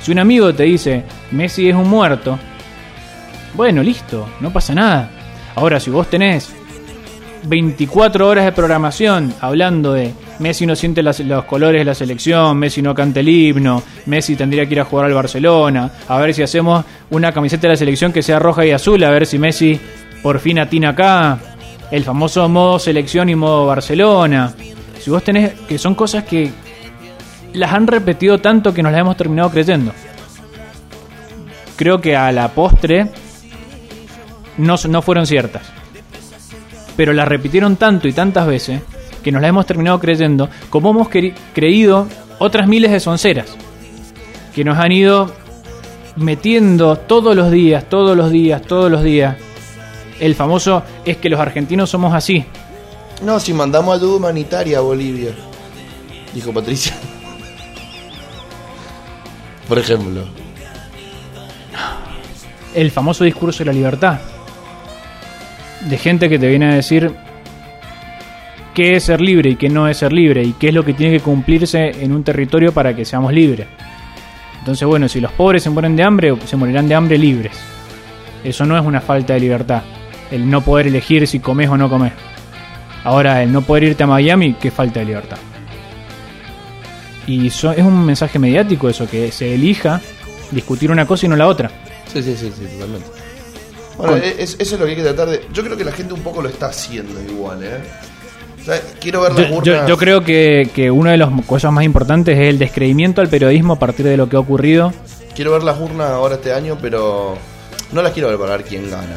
Si un amigo te dice, Messi es un muerto, bueno, listo, no pasa nada. Ahora, si vos tenés 24 horas de programación hablando de Messi no siente las- los colores de la selección, Messi no canta el himno, Messi tendría que ir a jugar al Barcelona, a ver si hacemos una camiseta de la selección que sea roja y azul, a ver si Messi por fin atina acá, el famoso modo selección y modo Barcelona. Si vos tenés, que son cosas que las han repetido tanto que nos las hemos terminado creyendo. Creo que a la postre no, no fueron ciertas pero la repitieron tanto y tantas veces que nos la hemos terminado creyendo, como hemos creído otras miles de sonceras que nos han ido metiendo todos los días, todos los días, todos los días. El famoso es que los argentinos somos así. No, si mandamos ayuda humanitaria a Bolivia. Dijo Patricia. Por ejemplo. El famoso discurso de la libertad. De gente que te viene a decir qué es ser libre y qué no es ser libre y qué es lo que tiene que cumplirse en un territorio para que seamos libres. Entonces, bueno, si los pobres se mueren de hambre, se morirán de hambre libres. Eso no es una falta de libertad. El no poder elegir si comes o no comes. Ahora, el no poder irte a Miami, qué falta de libertad. Y eso es un mensaje mediático eso, que se elija discutir una cosa y no la otra. Sí, sí, sí, sí, totalmente. Bueno, Con- es- eso es lo que hay que tratar de. Yo creo que la gente un poco lo está haciendo igual, ¿eh? O sea, quiero ver las Yo, yo- urnas. yo creo que, que una de las cosas más importantes es el descreimiento al periodismo a partir de lo que ha ocurrido. Quiero ver las urnas ahora este año, pero no las quiero ver para ver quién gana.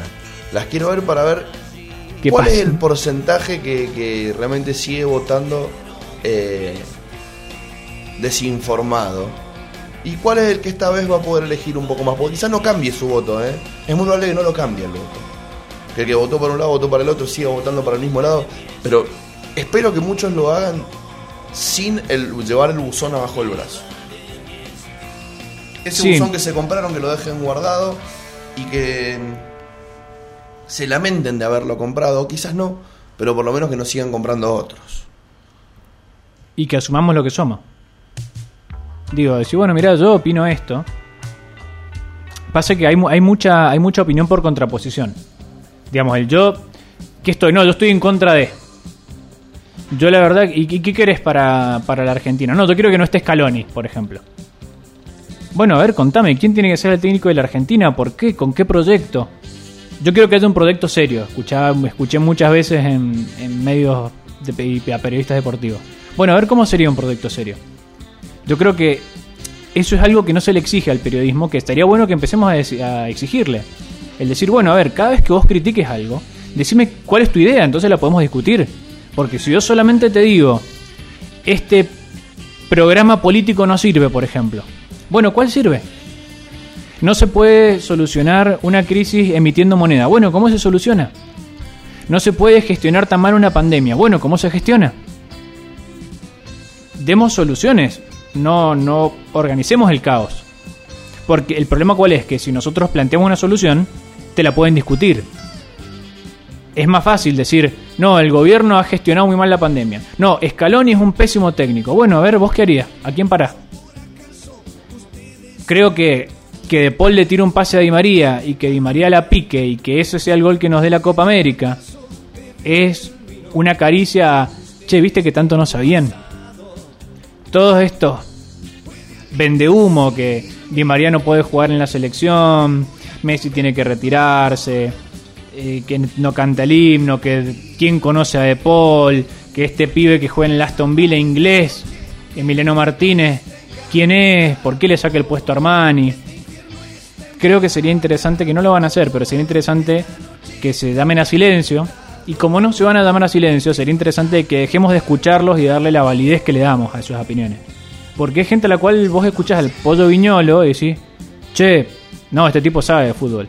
Las quiero ver para ver ¿Qué cuál pasa? es el porcentaje que, que realmente sigue votando eh, desinformado. Y cuál es el que esta vez va a poder elegir un poco más. Porque quizás no cambie su voto, ¿eh? Es muy probable que no lo cambie el voto. Que el que votó por un lado, votó para el otro, siga votando para el mismo lado. Pero espero que muchos lo hagan sin el, llevar el buzón abajo del brazo. Ese Sí. buzón que se compraron, que lo dejen guardado y que se lamenten de haberlo comprado, quizás no, pero por lo menos que no sigan comprando otros. y que asumamos lo que somos. Digo, decir, bueno, mira, yo opino esto. Pasa que hay, hay, mucha, hay mucha opinión por contraposición. Digamos, el yo, que estoy? No, yo estoy en contra de. Yo la verdad, ¿y qué, qué querés para, para la Argentina? No, yo quiero que no esté Scaloni, por ejemplo. Bueno, a ver, contame, ¿quién tiene que ser el técnico de la Argentina? ¿Por qué? ¿Con qué proyecto? Yo quiero que haya un proyecto serio. Escuché muchas veces en, medios de, a periodistas deportivos. Bueno, a ver cómo sería un proyecto serio. Yo creo que eso es algo que no se le exige al periodismo, que estaría bueno que empecemos a, exigirle. El decir, bueno, a ver, cada vez que vos critiques algo, decime cuál es tu idea, entonces la podemos discutir. Porque si yo solamente te digo, este programa político no sirve, por ejemplo. Bueno, ¿cuál sirve? No se puede solucionar una crisis emitiendo moneda. Bueno, ¿cómo se soluciona? No se puede gestionar tan mal una pandemia. Bueno, ¿cómo se gestiona? Demos soluciones, no, no organicemos el caos. Porque el problema cuál es, que si nosotros planteamos una solución, te la pueden discutir. Es más fácil decir, no, el gobierno ha gestionado muy mal la pandemia. No, Scaloni es un pésimo técnico. Bueno, a ver, ¿vos qué harías? ¿A quién parás? Creo que, que De Paul le tire un pase a Di María y que Di María la pique y que ese sea el gol que nos dé la Copa América es una caricia. Che, viste que tanto no sabían. Todos estos vende humo que Di María no puede jugar en la selección, Messi tiene que retirarse, eh, que no canta el himno, que quién conoce a De Paul, que este pibe que juega en el Aston Villa inglés, Emiliano Martínez, quién es, por qué le saca el puesto a Armani. Creo que sería interesante, que no lo van a hacer, pero sería interesante que se llamen a silencio. Y como no se van a llamar a silencio, sería interesante que dejemos de escucharlos y darle la validez que le damos a sus opiniones. Porque hay gente a la cual vos escuchás al pollo viñolo y decís, che, no, este tipo sabe de fútbol.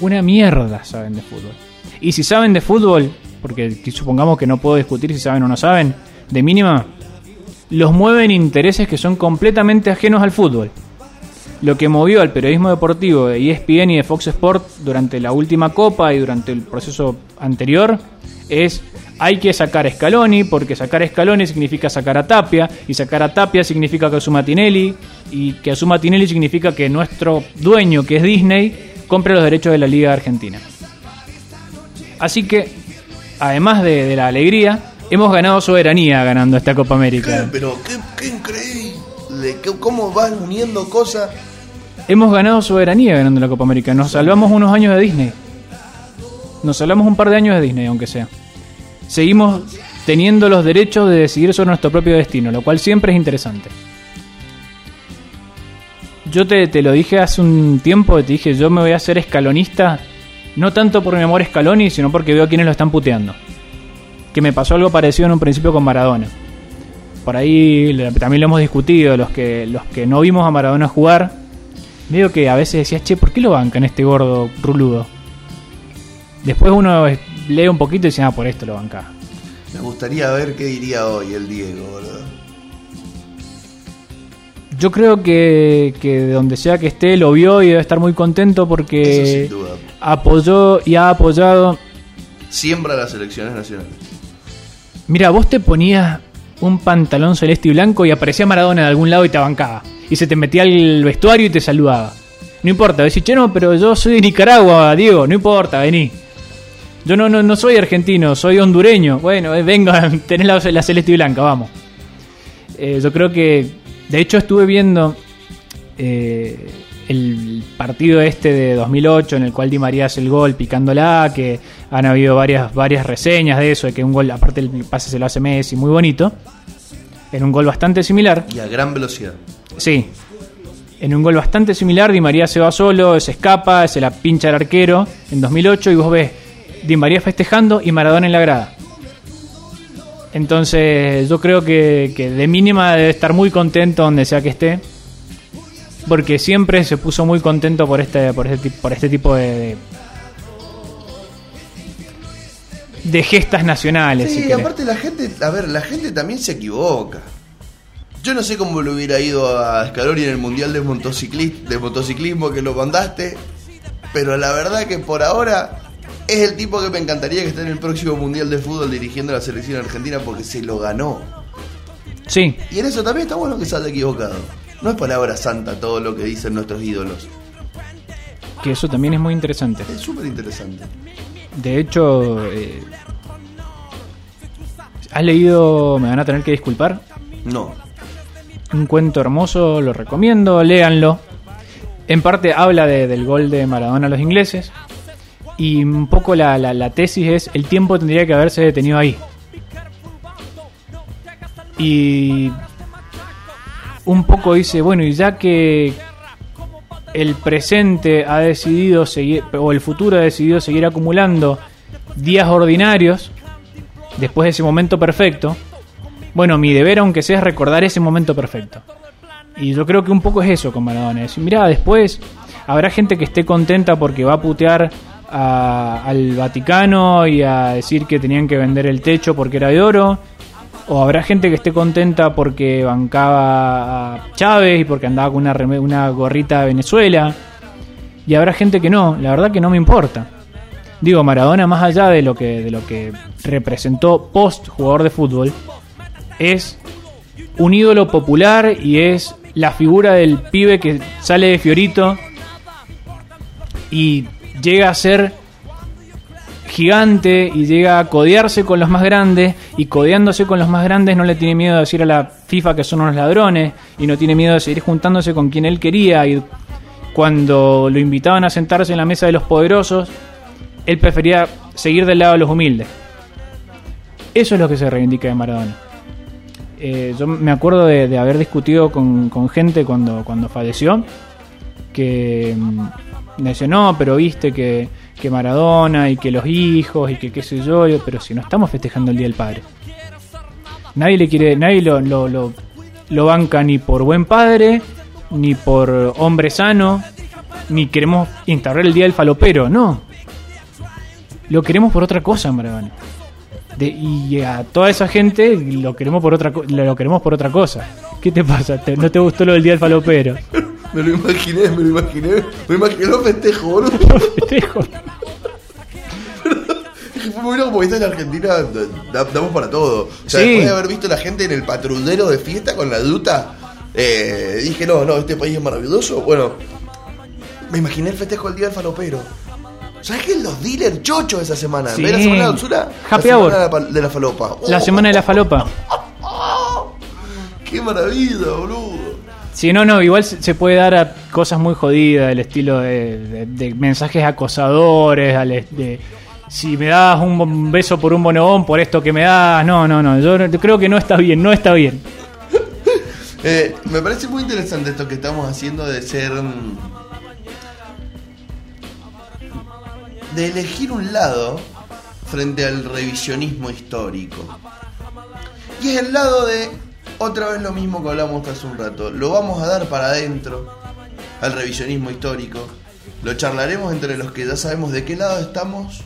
Una mierda saben de fútbol. Y si saben de fútbol, porque supongamos que no puedo discutir si saben o no saben, de mínima, los mueven intereses que son completamente ajenos al fútbol. Lo que movió al periodismo deportivo de ESPN y de Fox Sport durante la última copa y durante el proceso anterior es hay que sacar a Scaloni porque sacar a Scaloni significa sacar a Tapia y sacar a Tapia significa que asuma Tinelli y que asuma Tinelli significa que nuestro dueño que es Disney compre los derechos de la Liga Argentina. Así que además de, de la alegría hemos ganado soberanía ganando esta Copa América. Pero qué increíble. ¿Cómo vas uniendo cosas? Hemos ganado soberanía ganando la Copa América. Nos salvamos unos años de Disney. Nos salvamos un par de años de Disney, aunque sea. Seguimos teniendo los derechos de decidir sobre nuestro propio destino, lo cual siempre es interesante. Yo te, te lo dije hace un tiempo, te dije, yo me voy a hacer escalonista, no tanto por mi amor a Scaloni, sino porque veo a quienes lo están puteando. Que me pasó algo parecido en un principio con Maradona. Por ahí también lo hemos discutido, los que, los que no vimos a Maradona jugar, Veo que a veces decías, che, ¿por qué lo bancan este gordo ruludo? Después uno lee un poquito y dice, ah, por esto lo banca. Me gustaría ver qué diría hoy el Diego, boludo. Yo creo que, que de donde sea que esté lo vio y debe estar muy contento Eso porque sin duda. apoyó y ha apoyado. Siembra las elecciones nacionales. Mira, vos te ponías un pantalón celeste y blanco y aparecía Maradona de algún lado y te bancaba. Y se te metía al vestuario y te saludaba. No importa, decís, che, no, pero yo soy de Nicaragua, Diego, no importa, vení. Yo no, no, no soy argentino, soy hondureño. Bueno, eh, venga, tenés la, la celeste y blanca, vamos. Eh, yo creo que, de hecho, estuve viendo eh, el partido este de 2008 en el cual Di María hace el gol picándola, que han habido varias, varias reseñas de eso, de que un gol, aparte el pase se lo hace Messi, muy bonito. En un gol bastante similar. Y a gran velocidad. Sí. En un gol bastante similar, Di María se va solo, se escapa, se la pincha el arquero en 2008 y vos ves Di María festejando y Maradona en la grada. Entonces yo creo que, que de mínima debe estar muy contento donde sea que esté. Porque siempre se puso muy contento por este, por este, por este tipo de, de, de gestas nacionales. si Sí, querés. aparte la gente, a ver, la gente también se equivoca. Yo no sé cómo le hubiera ido a Scaloni en el Mundial de, motociclis- de motociclismo que lo mandaste, pero la verdad que por ahora es el tipo que me encantaría que esté en el próximo Mundial de Fútbol dirigiendo a la selección argentina porque se lo ganó. Sí, Y en eso también está bueno que se haya equivocado. No es palabra santa todo lo que dicen nuestros ídolos. que eso también es muy interesante. Es súper interesante. De hecho, eh, ¿has leído, me van a tener que disculpar, No. un cuento hermoso, lo recomiendo, léanlo. En parte habla de- del gol de Maradona a los ingleses Y un poco la, la- la tesis es, el tiempo tendría que haberse detenido ahí. Y un poco dice, bueno, y ya que el presente ha decidido seguir, o el futuro ha decidido seguir acumulando días ordinarios, después de ese momento perfecto, bueno, mi deber aunque sea es recordar ese momento perfecto. Y yo creo que un poco es eso con Maradona. Decir, mira, después habrá gente que esté contenta porque va a putear a- al Vaticano y a decir que tenían que vender el techo porque era de oro. O habrá gente que esté contenta porque bancaba a Chávez y porque andaba con una, una gorrita de Venezuela. Y habrá gente que no, la verdad que no me importa. Digo, Maradona, más allá de lo que, de lo que representó post jugador de fútbol, es un ídolo popular y es la figura del pibe que sale de Fiorito y llega a ser gigante y llega a codearse con los más grandes y codeándose con los más grandes no le tiene miedo de decir a la FIFA que son unos ladrones y no tiene miedo de seguir juntándose con quien él quería y cuando lo invitaban a sentarse en la mesa de los poderosos él prefería seguir del lado de los humildes. Eso es lo que se reivindica de Maradona. Eh, yo me acuerdo de, haber discutido con, con gente cuando, cuando falleció que decía, no, pero viste que, que Maradona y que los hijos y que qué sé yo, pero si no estamos festejando el Día del Padre. Nadie le quiere, nadie lo, lo, lo, banca ni por buen padre, ni por hombre sano, ni queremos instaurar el Día del Falopero, no. Lo queremos por otra cosa, Maradona. De- y a toda esa gente lo queremos por otra lo queremos por otra cosa. ¿Qué te pasa? ¿Te- ¿No te gustó lo del día del falopero? Me lo imaginé, me lo imaginé. Me imaginé los festejos, boludo. Festejo. Es que fue muy loco porque está en Argentina da- damos para todo. O sea, Sí. después de haber visto la gente en el patrullero de fiesta con la duta, eh, dije, no, no, este país es maravilloso. Bueno, me imaginé el festejo del día del falopero. ¿Sabes qué? Los dealers chochos esa semana. En Sí. vez de la semana de la dulzura, Happy la hour. semana de la, pal- de la falopa. La Oh, semana de la falopa. ¡Qué maravilla, boludo! Sí, no, no, igual se puede dar a cosas muy jodidas, del estilo de, de- mensajes acosadores, al de si me das un beso por un bonobón por esto que me das, no, no, no, yo creo que no está bien, no está bien. Eh, me parece muy interesante esto que estamos haciendo de ser. de elegir un lado frente al revisionismo histórico. Y es el lado de. Otra vez lo mismo que hablamos hace un rato. Lo vamos a dar para adentro al revisionismo histórico. Lo charlaremos entre los que ya sabemos de qué lado estamos.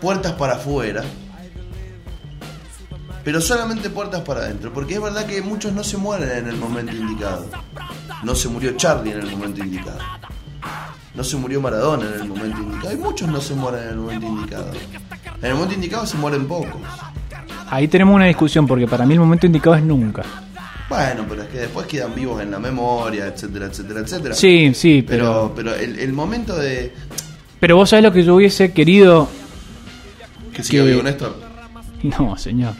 Puertas para afuera. Pero solamente puertas para adentro. Porque es verdad que muchos no se mueren en el momento indicado. No se murió Charlie en el momento indicado. No se murió Maradona en el momento indicado. Y muchos no se mueren en el momento indicado. En el momento indicado se mueren pocos. Ahí tenemos una discusión porque para mí el momento indicado es nunca. Bueno, pero es que después quedan vivos en la memoria, etcétera, etcétera, etcétera. Sí, sí, pero Pero, pero el, el momento de. pero vos sabés lo que yo hubiese querido. Que siga Que- vivo Néstor. No, señor.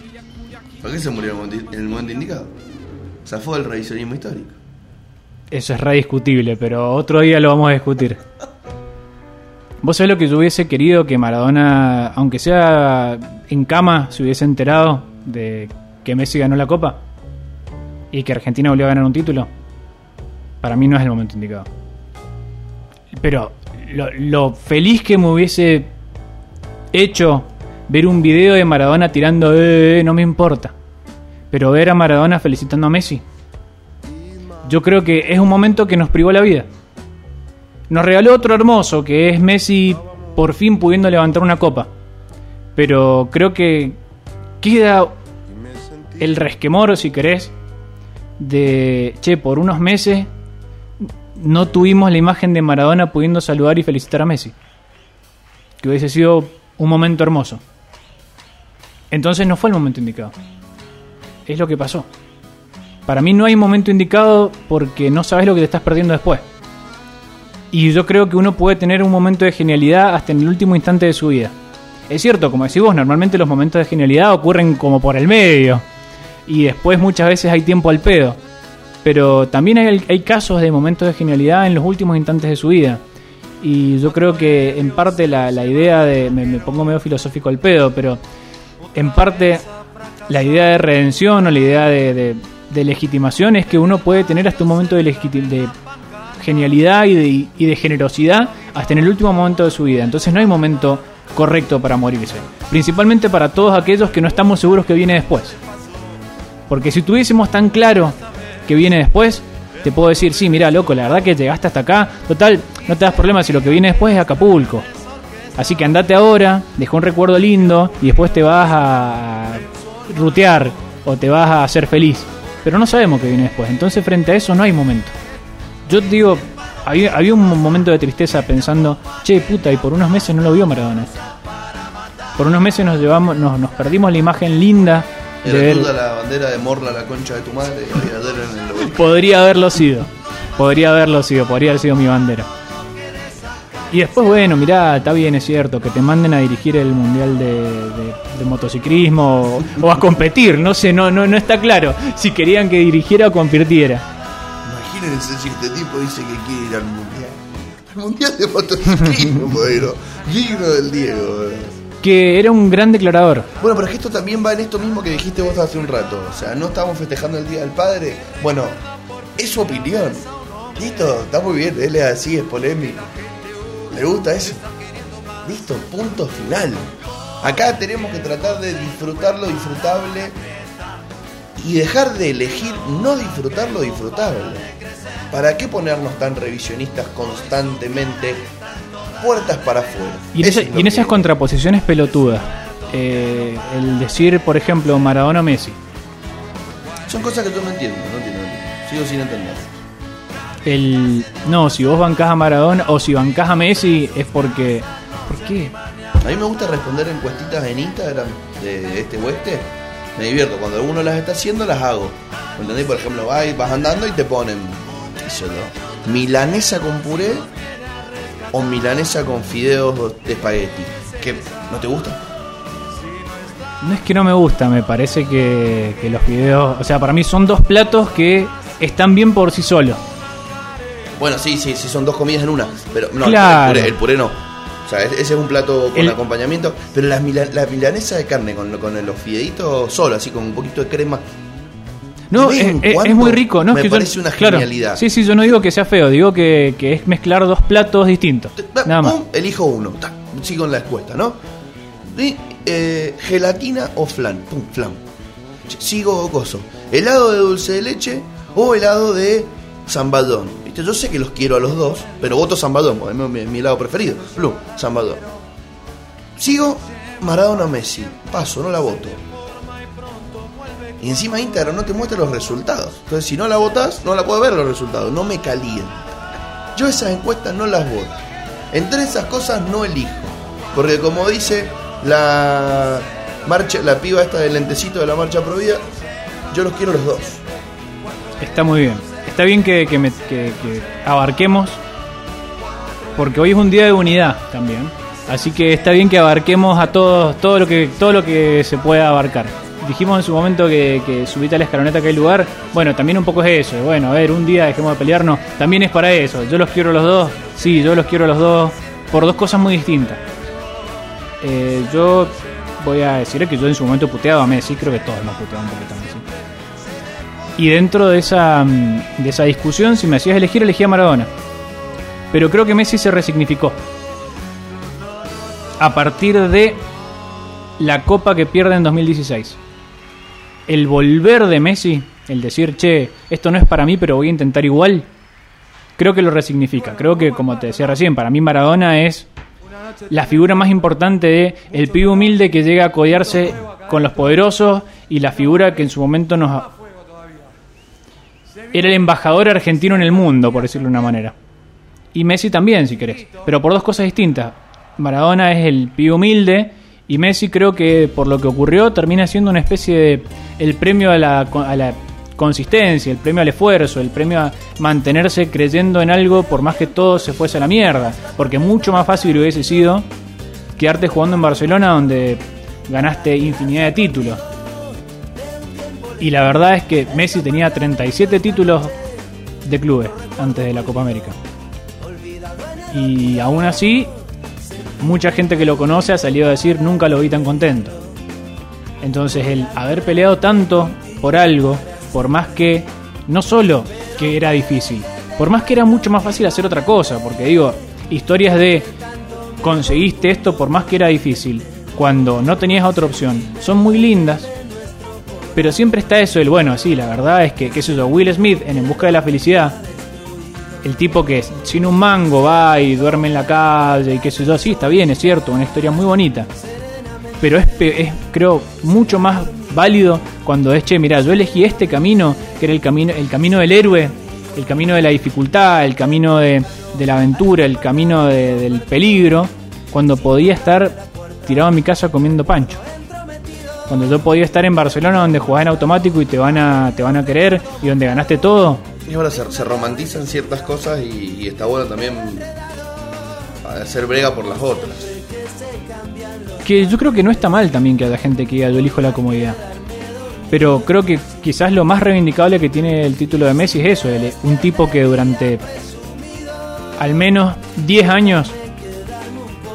¿Por qué se murió en el momento, indicado? Fue el revisionismo histórico. Eso es re discutible, pero otro día lo vamos a discutir. ¿Vos sabés lo que yo hubiese querido que Maradona, aunque sea en cama, se hubiese enterado de que Messi ganó la copa? Y que Argentina volvió a ganar un título. Para mí no es el momento indicado. Pero lo, feliz que me hubiese hecho ver un video de Maradona tirando, "Eh, eh", no me importa. Pero ver a Maradona felicitando a Messi, yo creo que es un momento que nos privó la vida. Nos regaló otro hermoso, que es Messi por fin pudiendo levantar una copa. Pero creo que queda el resquemor, si querés, de, che, por unos meses no tuvimos la imagen de Maradona pudiendo saludar y felicitar a Messi. Que hubiese sido un momento hermoso. Entonces no fue el momento indicado. Es lo que pasó. Para mí no hay momento indicado porque no sabes lo que te estás perdiendo después. Y yo creo que uno puede tener un momento de genialidad hasta en el último instante de su vida. Es cierto, como decís vos, normalmente los momentos de genialidad ocurren como por el medio. Y después muchas veces hay tiempo al pedo. Pero también hay, hay casos de momentos de genialidad en los últimos instantes de su vida. Y yo creo que en parte la, la idea de. Me, pongo medio filosófico al pedo, pero en parte la idea de redención o la idea de, legitimación es que uno puede tener hasta un momento de, de genialidad y de, generosidad hasta en el último momento de su vida. Entonces no hay momento correcto para morirse. Principalmente para todos aquellos que no estamos seguros que viene después. Porque si tuviésemos tan claro que viene después, te puedo decir, sí, mira, loco, la verdad que llegaste hasta acá. Total, no te das problema si lo que viene después es Acapulco. Así que andate ahora, deja un recuerdo lindo y después te vas a rutear o te vas a hacer feliz. Pero no sabemos qué viene después. Entonces frente a eso no hay momento. Yo te digo, había, había un momento de tristeza pensando, che puta, y por unos meses no lo vio Maradona. Por unos meses nos llevamos, nos, nos perdimos la imagen linda de Era toda la bandera de Morla, la concha de tu madre, en el. Podría haberlo sido. Podría haberlo sido, podría haber sido mi bandera. Y después, bueno, mirá, está bien, es cierto, que te manden a dirigir el mundial de, de- de motociclismo o, o a competir, no sé, no, no, no está claro si querían que dirigiera o compitiera. Imagínense si este tipo dice que quiere ir al mundial. Al mundial de motociclismo, bueno, digno del Diego. Que era un gran declarador. Bueno, pero es que esto también va en esto mismo que dijiste vos hace un rato. O sea, no estamos festejando el Día del Padre. Bueno, es su opinión. Listo, está muy bien, él es así, es polémico. ¿Le gusta eso? Listo, punto final. Acá tenemos que tratar de disfrutar lo disfrutable y dejar de elegir no disfrutar lo disfrutable. ¿Para qué ponernos tan revisionistas constantemente? Puertas para afuera. Y en, esa- y esas contraposiciones pelotudas, eh, el decir, por ejemplo, Maradona o Messi, Son cosas que yo no entiendo, no entiendo, no entiendo. Sigo sin entender. el no, si vos bancás a Maradona o si bancás a Messi es porque. ¿Por qué? A mí me gusta responder encuestitas en Instagram de este oeste. Me divierto. Cuando alguno las está haciendo, las hago. ¿Me entendés? Por ejemplo, vas, vas andando y te ponen, milanesa con puré o milanesa con fideos de espagueti. ¿Qué? ¿No te gusta? No es que no me gusta, me parece que, que los videos. O sea, para mí son dos platos que están bien por sí solos. Bueno, sí, sí, sí, son dos comidas en una. Pero no, Claro. el, puré, el puré no. O sea, ese ese es un plato con El- acompañamiento. Pero la, la milanesa de carne con, con los fideitos solo, así con un poquito de crema. No, es, muy rico. No, me es que yo- parece una claro, genialidad. sí, sí, yo no digo que sea feo, digo que, que es mezclar dos platos distintos. Nada más. Pum, elijo uno. Ta, sigo en la encuesta, ¿no? Y, eh, gelatina o flan. Pum, flan. Sigo coso. Helado de dulce de leche o helado de zambadón. ¿Viste? Yo sé que los quiero a los dos, pero voto zambadón, porque es mi, mi helado preferido. Plum, zambadón. Sigo Maradona Messi. Paso, no la voto. Y encima Instagram no te muestra los resultados. Entonces, si no la votas, no la puedo ver los resultados. No me calienta. Yo esas encuestas no las voto. Entre esas cosas no elijo. Porque como dice la marcha, la piba esta del lentecito de la marcha Provida, yo los quiero los dos. Está muy bien. Está bien que, que- que abarquemos, porque hoy es un día de unidad también. Así que está bien que abarquemos a todos todo lo que todo lo que se pueda abarcar. Dijimos en su momento que, que subite a la escaloneta que hay lugar. Bueno, también un poco es eso. Bueno, a ver, un día dejemos de pelearnos. También es para eso. Yo los quiero los dos. Sí, yo los quiero los dos. Por dos cosas muy distintas. Eh, yo voy a decir que yo en su momento puteaba a Messi. Creo que todos hemos puteado un poquito a Messi. Y dentro de esa, mm, de esa discusión, si me hacías elegir, elegía a Maradona. Pero creo que Messi se resignificó. A partir de la copa que pierde en 2016. El volver de Messi, el decir, che, esto no es para mí, pero voy a intentar igual, creo que lo resignifica. Creo que, como te decía recién, para mí Maradona es la figura más importante de el pibe humilde que llega a codearse con los poderosos y la figura que en su momento nos era el embajador argentino en el mundo, por decirlo de una manera. Y Messi también, si querés. Pero por dos cosas distintas. Maradona es el pibe humilde y Messi creo que por lo que ocurrió termina siendo una especie de el premio a la, consistencia, el premio al esfuerzo, el premio a mantenerse creyendo en algo por más que todo se fuese a la mierda. Porque mucho más fácil hubiese sido quedarte jugando en Barcelona donde ganaste infinidad de títulos. Y la verdad es que Messi tenía 37 títulos de clubes antes de la Copa América. Y aún así, mucha gente que lo conoce ha salido a decir nunca lo vi tan contento. Entonces el haber peleado tanto por algo, por más que no solo que era difícil, por más que era mucho más fácil hacer otra cosa, porque digo, historias de conseguiste esto por más que era difícil, cuando no tenías otra opción, son muy lindas, pero siempre está eso el bueno, sí, la verdad es que, qué sé yo, Will Smith en En Busca de la Felicidad, el tipo que sin un mango va y duerme en la calle y qué sé yo, sí, está bien, es cierto, una historia muy bonita, pero es, es creo, mucho más válido cuando es, che, mira, yo elegí este camino, que era el camino, el camino del héroe, el camino de la dificultad, el camino de, de la aventura, el camino del peligro, cuando podía estar tirado en mi casa comiendo pancho. Cuando yo podía estar en Barcelona donde jugás en automático y te van a, te van a querer y donde ganaste todo. Y ahora se, se romantizan ciertas cosas y, y está bueno también hacer brega por las otras. Que yo creo que no está mal también que haya gente que diga yo elijo la comodidad. Pero creo que quizás lo más reivindicable que tiene el título de Messi es eso, el- un tipo que durante al menos 10 años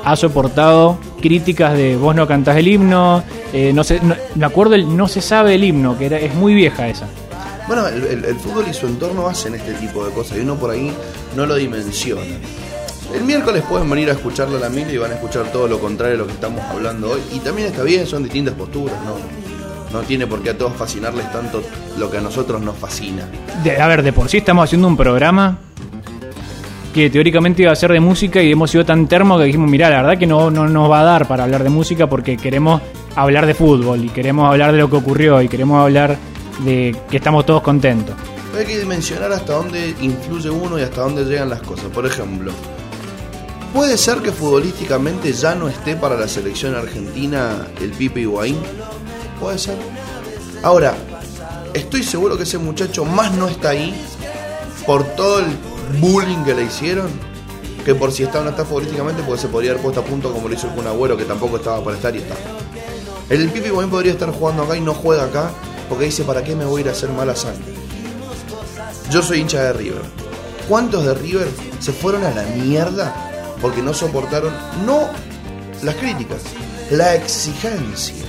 ha soportado críticas de vos no cantás el himno, eh, no no- me acuerdo el no se sabe el himno, que era, es muy vieja esa. Bueno, el, fútbol y su entorno hacen este tipo de cosas y uno por ahí no lo dimensiona. El miércoles pueden venir a escucharlo a la mil y van a escuchar todo lo contrario de lo que estamos hablando hoy. Y también está bien, son distintas posturas, ¿no? No tiene por qué a todos fascinarles tanto lo que a nosotros nos fascina. De- a ver, de por sí estamos haciendo un programa que teóricamente iba a ser de música y hemos sido tan termos que dijimos, mira, la verdad que no, no nos va a dar para hablar de música porque queremos hablar de fútbol y queremos hablar de lo que ocurrió y queremos hablar de que estamos todos contentos. Hay que dimensionar hasta dónde influye uno y hasta dónde llegan las cosas. Por ejemplo, ¿puede ser que futbolísticamente ya no esté para la selección argentina el Pipe Higuaín? Puede ser. Ahora, estoy seguro que ese muchacho más no está ahí por todo el bullying que le hicieron que por si está o no está futbolísticamente porque se podría haber puesto a punto como lo hizo el Kun Agüero que tampoco estaba para estar y está. El Pipe Higuaín podría estar jugando acá y no juega acá porque dice ¿para qué me voy a ir a hacer mala sangre? Yo soy hincha de River. ¿Cuántos de River se fueron a la mierda porque no soportaron no las críticas, la exigencia?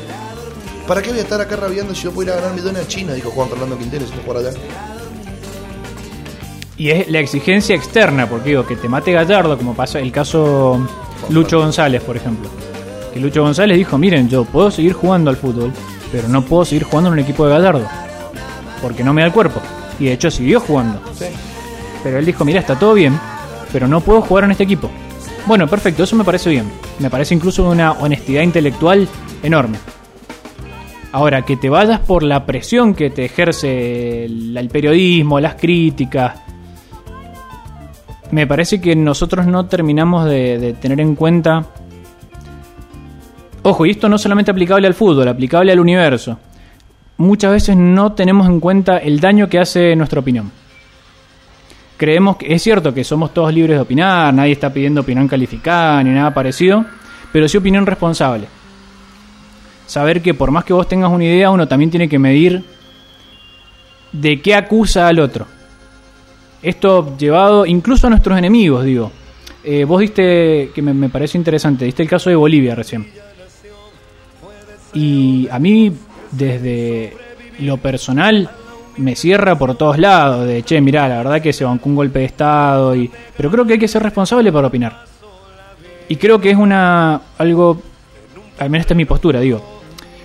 ¿Para qué voy a estar acá rabiando si yo puedo ir a ganar millones a China? Dijo Juan Fernando Quintero, si no jugar allá. Y es la exigencia externa, porque digo, que te mate Gallardo, como pasa el caso Lucho González, por ejemplo. Que Lucho González dijo, miren, yo puedo seguir jugando al fútbol, pero no puedo seguir jugando en un equipo de Gallardo. Porque no me da el cuerpo. Y de hecho siguió jugando. Pero él dijo, mira, está todo bien, pero no puedo jugar en este equipo. Bueno, perfecto, eso me parece bien. Me parece incluso una honestidad intelectual enorme. Ahora, que te vayas por la presión que te ejerce el, el periodismo, las críticas, me parece que nosotros no terminamos de, de tener en cuenta... Ojo, y esto no solamente aplicable al fútbol, aplicable al universo. Muchas veces no tenemos en cuenta el daño que hace nuestra opinión. Creemos que es cierto que somos todos libres de opinar, nadie está pidiendo opinión calificada ni nada parecido, pero sí opinión responsable. Saber que por más que vos tengas una idea, uno también tiene que medir de qué acusa al otro. Esto llevado incluso a nuestros enemigos, digo. Eh, vos diste, que me, me parece interesante, diste el caso de Bolivia recién. Y a mí, desde lo personal, me cierra por todos lados. De che, mirá, la verdad que se bancó un golpe de Estado. Y... Pero creo que hay que ser responsable para opinar. Y creo que es una. algo. Al menos esta es mi postura, digo.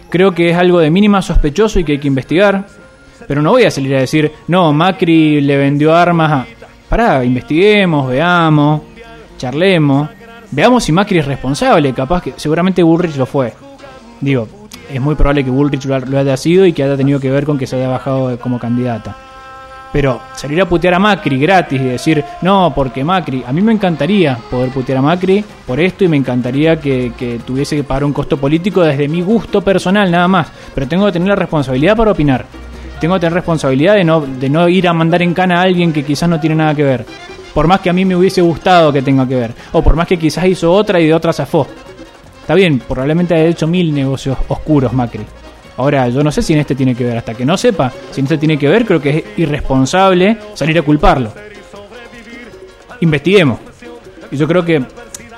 Creo que es algo de mínima sospechoso y que hay que investigar. Pero no voy a salir a decir, no, Macri le vendió armas a. Pará, investiguemos, veamos, charlemos. Veamos si Macri es responsable. Capaz que. Seguramente Bullrich lo fue. Digo, es muy probable que Bullrich lo, haya sido y que haya tenido que ver con que se haya bajado como candidata. Pero salir a putear a Macri gratis y decir, no, porque Macri, a mí me encantaría poder putear a Macri por esto y me encantaría que, que tuviese que pagar un costo político desde mi gusto personal nada más. Pero tengo que tener la responsabilidad para opinar. Tengo que tener responsabilidad de no, de no ir a mandar en cana a alguien que quizás no tiene nada que ver. Por más que a mí me hubiese gustado que tenga que ver. O por más que quizás hizo otra y de otra zafó. Está bien, probablemente haya hecho mil negocios oscuros Macri. Ahora, yo no sé si en este tiene que ver. Hasta que no sepa si en este tiene que ver, creo que es irresponsable salir a culparlo. Investiguemos. Y yo creo que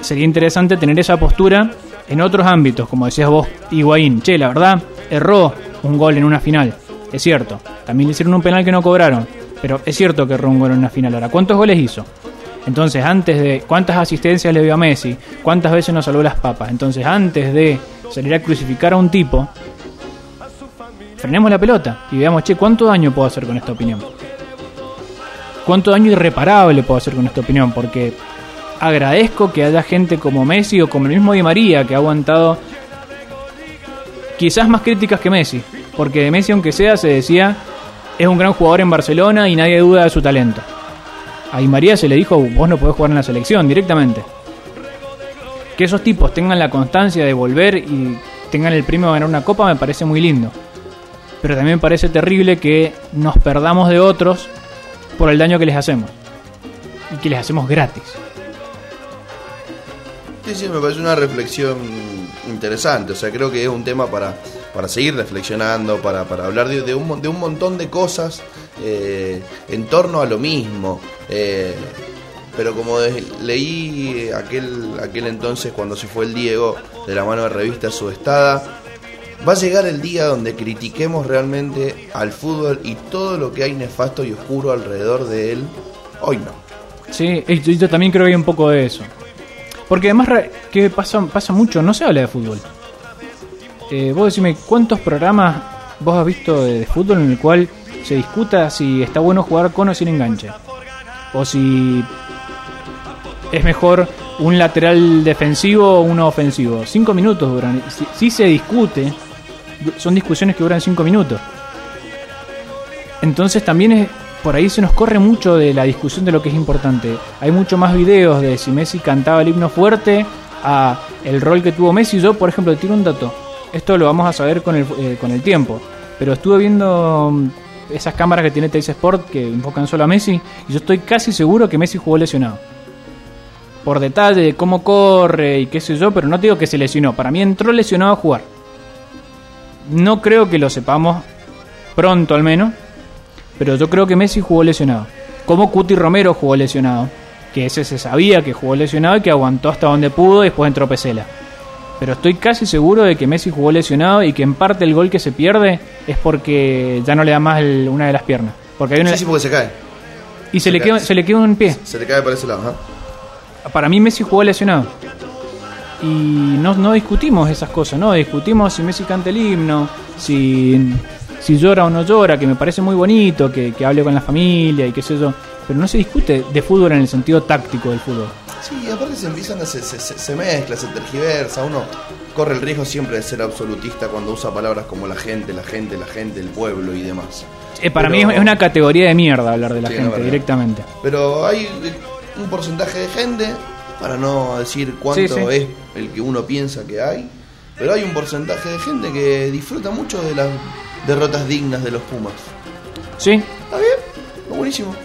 sería interesante tener esa postura en otros ámbitos, como decías vos, Higuaín. Che, la verdad, erró un gol en una final. Es cierto. También le hicieron un penal que no cobraron. Pero es cierto que erró un gol en una final. Ahora, ¿cuántos goles hizo? Entonces, antes de. ¿Cuántas asistencias le dio a Messi? ¿Cuántas veces nos salvó las papas? Entonces, antes de salir a crucificar a un tipo, frenemos la pelota y veamos, che, ¿cuánto daño puedo hacer con esta opinión? ¿Cuánto daño irreparable puedo hacer con esta opinión? Porque agradezco que haya gente como Messi o como el mismo Di María que ha aguantado quizás más críticas que Messi. Porque de Messi, aunque sea, se decía, es un gran jugador en Barcelona y nadie duda de su talento. A María se le dijo, vos no podés jugar en la selección directamente. Que esos tipos tengan la constancia de volver y tengan el premio de ganar una copa me parece muy lindo. Pero también me parece terrible que nos perdamos de otros por el daño que les hacemos. Y que les hacemos gratis. Sí, sí, me parece una reflexión interesante. O sea, creo que es un tema para, para seguir reflexionando, para, para hablar de, un, de un montón de cosas eh, en torno a lo mismo. Eh, pero como leí aquel, aquel entonces cuando se fue el Diego de la mano de revista Subestada, va a llegar el día donde critiquemos realmente al fútbol y todo lo que hay nefasto y oscuro alrededor de él. Hoy no. Sí, yo, también creo que hay un poco de eso. Porque además que pasa, pasa mucho, no se habla de fútbol. Eh, vos decime, ¿cuántos programas vos has visto de, fútbol en el cual se discuta si está bueno jugar con o sin enganche? O si es mejor un lateral defensivo o uno ofensivo. Cinco minutos duran. Si, se discute, son discusiones que duran cinco minutos. Entonces también es, por ahí se nos corre mucho de la discusión de lo que es importante. Hay mucho más videos de si Messi cantaba el himno fuerte a el rol que tuvo Messi. Yo, por ejemplo, tiro un dato. Esto lo vamos a saber con el, eh, con el tiempo. Pero estuve viendo mm, esas cámaras que tiene Teis Sport que enfocan solo a Messi y yo estoy casi seguro que Messi jugó lesionado. Por detalle de cómo corre y qué sé yo, pero no digo que se lesionó. Para mí entró lesionado a jugar. No creo que lo sepamos pronto al menos, pero yo creo que Messi jugó lesionado. Como Cuti Romero jugó lesionado. Que ese se sabía que jugó lesionado y que aguantó hasta donde pudo y después entró Pesela. Pero estoy casi seguro de que Messi jugó lesionado y que en parte el gol que se pierde es porque ya no le da más el- una de las piernas. Porque hay una Sí, sí, porque se cae. y se, le queda, cae. se le queda un pie. Se le cae para ese lado. Para mí Messi jugó lesionado. Y no, no discutimos esas cosas, ¿no? Discutimos si Messi canta el himno, si, si llora o no llora, que me parece muy bonito, que, que hable con la familia y qué sé yo. Pero no se discute de fútbol en el sentido táctico del fútbol. Sí, aparte se empiezan a se, se, se- mezcla, se tergiversa, uno corre el riesgo siempre de ser absolutista cuando usa palabras como la gente, la gente, la gente, el pueblo y demás. Eh, para Pero- mí es una categoría de mierda hablar de la Sí, gente directamente. Pero hay un porcentaje de gente, para no decir cuánto Sí, sí. es el que uno piensa que hay, pero hay un porcentaje de gente que disfruta mucho de las derrotas dignas de los Pumas. Sí, ¿Está bien? Está buenísimo.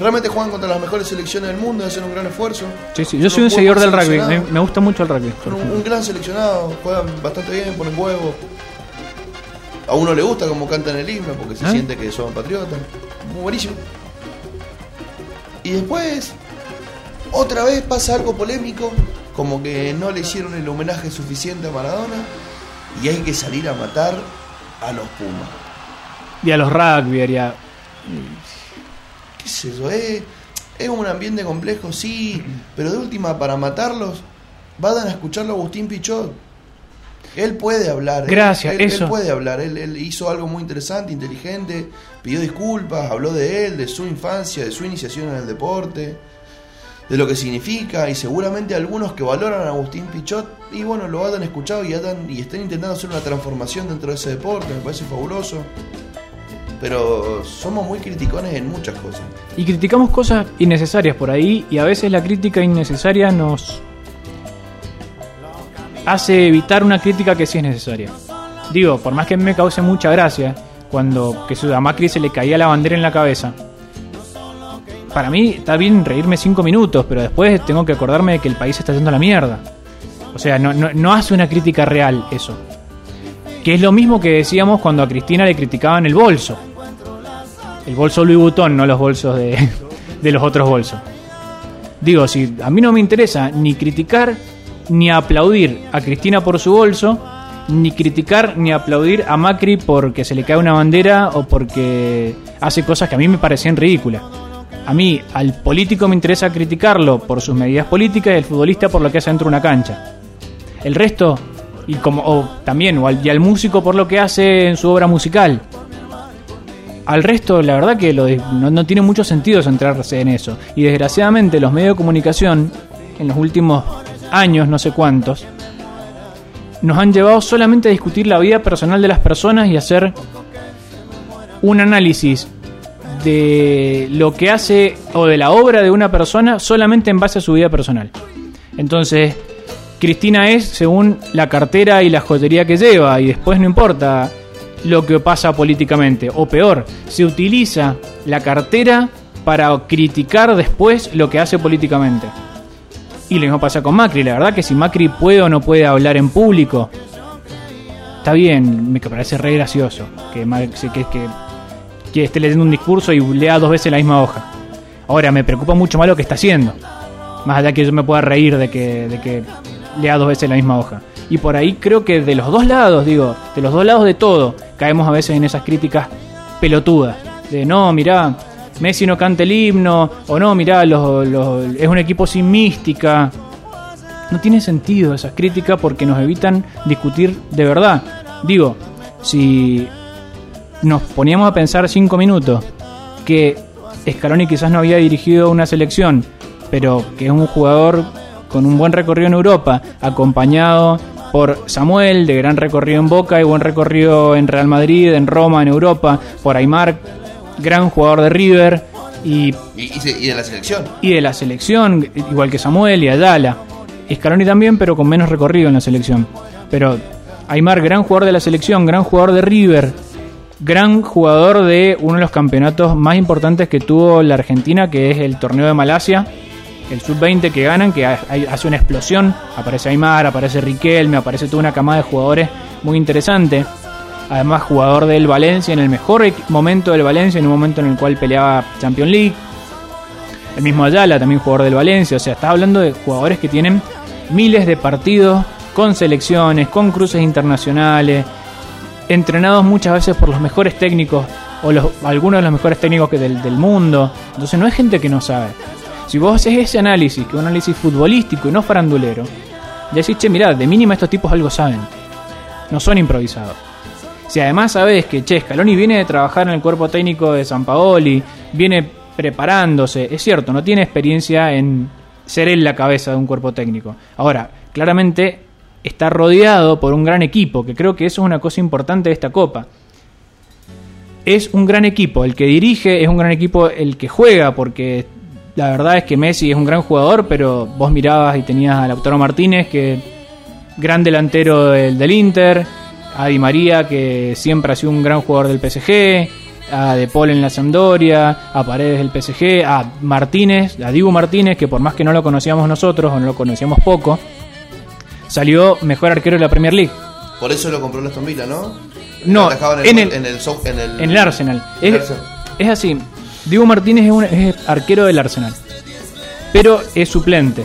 Realmente juegan contra las mejores selecciones del mundo, hacen un gran esfuerzo. sí, sí. Yo soy un seguidor del rugby, me, gusta mucho el rugby. Son un, un gran seleccionado, juegan bastante bien, ponen huevo. A uno le gusta como cantan el himno porque se ¿Ah? siente que son patriotas. Muy buenísimo. Y después, otra vez pasa algo polémico, como que no le hicieron el homenaje suficiente a Maradona y hay que salir a matar a los Pumas. Y a los rugby, haría... ¿Qué es eso? Es, es un ambiente complejo, sí, pero de última, para matarlos, vayan a escucharlo a Agustín Pichot. Él puede hablar. él- Gracias, él, él eso. puede hablar. Él, él hizo algo muy interesante, inteligente, pidió disculpas, habló de él, de su infancia, de su iniciación en el deporte, de lo que significa, y seguramente algunos que valoran a Agustín Pichot, y bueno, lo hayan escuchado y, hayan- y estén intentando hacer una transformación dentro de ese deporte, me parece fabuloso. Pero somos muy criticones en muchas cosas. Y criticamos cosas innecesarias por ahí y a veces la crítica innecesaria nos hace evitar una crítica que sí es necesaria. Digo, por más que me cause mucha gracia cuando que a Macri se le caía la bandera en la cabeza. Para mí está bien reírme cinco minutos, pero después tengo que acordarme de que el país está yendo la mierda. O sea, no, no, no hace una crítica real eso. Que es lo mismo que decíamos cuando a Cristina le criticaban el bolso. El bolso Louis Vuitton, no los bolsos de, de los otros bolsos. Digo, si a mí no me interesa ni criticar ni aplaudir a Cristina por su bolso, ni criticar ni aplaudir a Macri porque se le cae una bandera o porque hace cosas que a mí me parecían ridículas. A mí, al político me interesa criticarlo por sus medidas políticas y al futbolista por lo que hace dentro de una cancha. El resto, y como o también, o al, y al músico por lo que hace en su obra musical. Al resto, la verdad que lo no, no tiene mucho sentido centrarse en eso. Y desgraciadamente los medios de comunicación, en los últimos años, no sé cuántos, nos han llevado solamente a discutir la vida personal de las personas y hacer un análisis de lo que hace o de la obra de una persona solamente en base a su vida personal. Entonces, Cristina es según la cartera y la joyería que lleva y después no importa lo que pasa políticamente. O peor, se utiliza la cartera para criticar después lo que hace políticamente. Y lo mismo pasa con Macri. La verdad que si Macri puede o no puede hablar en público, está bien, me parece re gracioso que, que, que, que esté leyendo un discurso y lea dos veces la misma hoja. Ahora, me preocupa mucho más lo que está haciendo. Más allá que yo me pueda reír de que, de que lea dos veces la misma hoja. Y por ahí creo que de los dos lados, digo, de los dos lados de todo, caemos a veces en esas críticas pelotudas. De no, mirá, Messi no canta el himno, o no, mirá, los- es un equipo sin mística. No tiene sentido esas críticas porque nos evitan discutir de verdad. Digo, si nos poníamos a pensar cinco minutos que Scaloni quizás no había dirigido una selección, pero que es un jugador con un buen recorrido en Europa, acompañado por Samuel, de gran recorrido en Boca y buen recorrido en Real Madrid, en Roma, en Europa, por Aymar, gran jugador de River y de la selección. y de la selección, igual que Samuel y Ayala. Scaloni también, pero con menos recorrido en la selección. Pero Aymar, gran jugador de la selección, gran jugador de River, gran jugador de uno de los campeonatos más importantes que tuvo la Argentina, que es el torneo de Malasia, el sub-20 que ganan, que hace una explosión. Aparece Aymar, aparece Riquelme, aparece toda una camada de jugadores muy interesante. Además, jugador del Valencia en el mejor momento del Valencia, en un momento en el cual peleaba Champions League. El mismo Ayala, también jugador del Valencia. O sea, estás hablando de jugadores que tienen miles de partidos con selecciones, con cruces internacionales, entrenados muchas veces por los mejores técnicos o los, algunos de los mejores técnicos que del, del mundo. Entonces no es gente que no sabe. Si vos haces ese análisis, que es un análisis futbolístico y no farandulero, ya decís, che, mirá, de mínima estos tipos algo saben. No son improvisados. Si además sabes que, che, Scaloni viene de trabajar en el cuerpo técnico de San Paoli, viene preparándose, es cierto, no tiene experiencia en ser él la cabeza de un cuerpo técnico. Ahora, claramente está rodeado por un gran equipo, que creo que eso es una cosa importante de esta copa. Es un gran equipo, el que dirige es un gran equipo el que juega, porque la verdad es que Messi es un gran jugador, pero vos mirabas y tenías a Lautaro Martínez, que gran delantero del, del Inter, a Di María, que siempre ha sido un gran jugador del PSG, a De Paul en la Sampdoria, a Paredes del PSG, a Martínez, a Dibu Martínez, que por más que no lo conocíamos nosotros o no lo conocíamos poco, salió mejor arquero de la Premier League. Por eso lo compró el Aston Villa, ¿no? No, en en el- en el, en el, En el Arsenal. Es, Arsenal. es así. Dibu Martínez es, un, es arquero del Arsenal. Pero es suplente.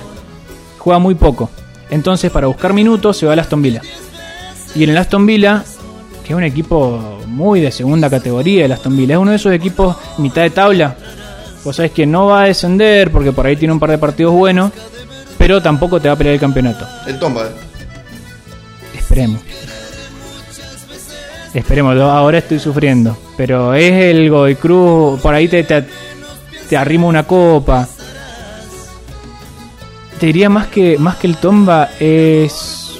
Juega muy poco. Entonces, para buscar minutos, se va al Aston Villa. Y en el Aston Villa, que es un equipo muy de segunda categoría, el Aston Villa, es uno de esos equipos mitad de tabla. Vos sabés que no va a descender porque por ahí tiene un par de partidos buenos, pero tampoco te va a pelear el campeonato. El Tomba. Esperemos. Esperemos, ahora estoy sufriendo. Pero es el Godoy Cruz, por ahí te, te, te una copa. Te diría más que, más que el Tomba es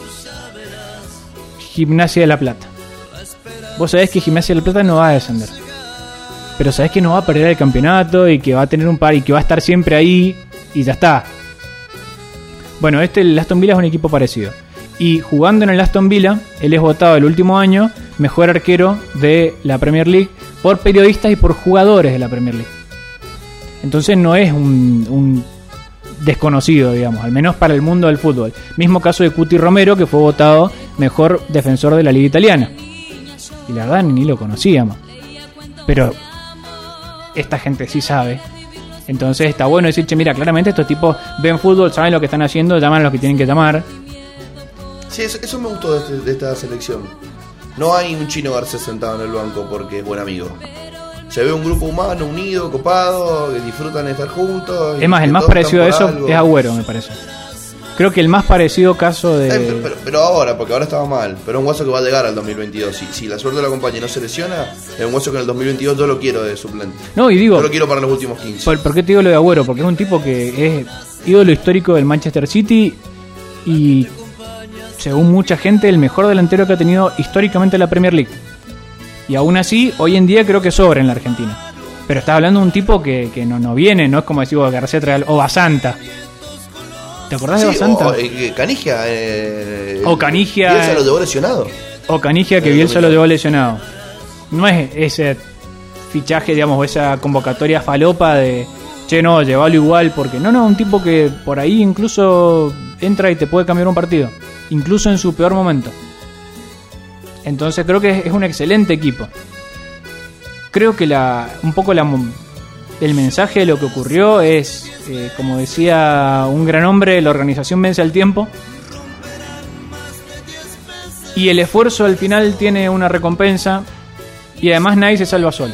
Gimnasia de la Plata. Vos sabés que Gimnasia de la Plata no va a descender. Pero sabés que no va a perder el campeonato y que va a tener un par y que va a estar siempre ahí y ya está. Bueno, este, el Aston Villa es un equipo parecido. Y jugando en el Aston Villa, él es votado el último año mejor arquero de la Premier League por periodistas y por jugadores de la Premier League. Entonces no es un, desconocido, digamos, al menos para el mundo del fútbol. Mismo caso de Cuti Romero, que fue votado mejor defensor de la Liga Italiana. Y la verdad ni lo conocíamos. Pero esta gente sí sabe Entonces está bueno decir, che, mira, claramente estos tipos ven fútbol, saben lo que están haciendo, llaman a los que tienen que llamar. Sí, eso, eso me gustó de, este- de esta selección. No hay un chino Garcés sentado en el banco porque es buen amigo. Se ve un grupo humano unido, copado, que disfrutan de estar juntos. Es más, el más parecido a eso algo. es Agüero, me parece. Creo que el más parecido caso de... pero, pero- pero ahora, porque ahora estaba mal. Pero es un guaso que va a llegar al 2022. Si, si la suerte lo acompaña y no se lesiona, es un guaso que en el 2022 yo lo quiero de suplente. No, y digo, Yo lo quiero para los últimos 15. ¿por, por qué te digo lo de Agüero? Porque es un tipo que es ídolo histórico del Manchester City y, según mucha gente, el mejor delantero que ha tenido históricamente la Premier League. Y aún así, hoy en día creo que sobra en la Argentina. Pero estás hablando de un tipo que, que no, no viene, no es como decir García trae al- o Basanta. ¿Te acordás de Basanta? o, eh, Canigia. eh, O Canigia, Bielsa eh. lo llevó lesionado. O Canigia que Eh, Bielsa lo llevó lesionado. No es ese fichaje, digamos, o esa convocatoria falopa de che, no, llévalo igual, porque no, no, un tipo que por ahí incluso entra y te puede cambiar un partido, incluso en su peor momento. Entonces creo que es, un excelente equipo. Creo que la, un poco la, el mensaje de lo que ocurrió es, eh, como decía un gran hombre, la organización vence al tiempo. Y el esfuerzo al final tiene una recompensa. Y además nadie se salva solo.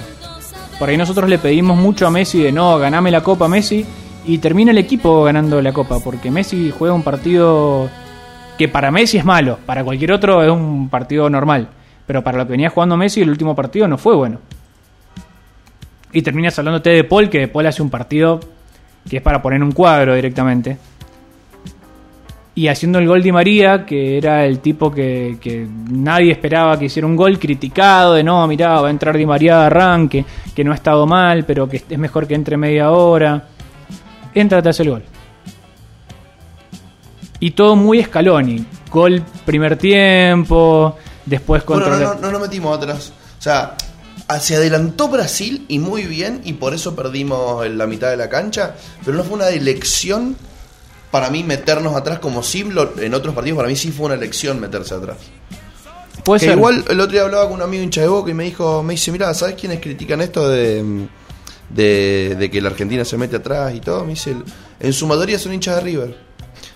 Por ahí nosotros le pedimos mucho a Messi de no, ganame la copa Messi. Y termina el equipo ganando la copa. Porque Messi juega un partido que para Messi es malo. Para cualquier otro es un partido normal. Pero para lo que venía jugando Messi el último partido no fue bueno. Y terminas hablándote de Paul, que Paul hace un partido que es para poner un cuadro directamente. Y haciendo el gol de María, que era el tipo que, que nadie esperaba que hiciera un gol, criticado de no, mirá, va a entrar Di María de arranque, que no ha estado mal, pero que es mejor que entre media hora. Entra, te hace el gol. Y todo muy escaloni. Gol primer tiempo, después Bueno, contra. no, no, no nos metimos atrás. O sea, se adelantó Brasil y muy bien, y por eso perdimos en la mitad de la cancha. Pero no fue una elección para mí meternos atrás como Simlo. En otros partidos, para mí sí fue una elección meterse atrás. Puede Que ser. igual el otro día hablaba con un amigo hincha de Boca y me dijo, me dice, mira, ¿sabes quiénes critican esto de, de, de que la Argentina se mete atrás y todo? Me dice, en su mayoría son hinchas de River.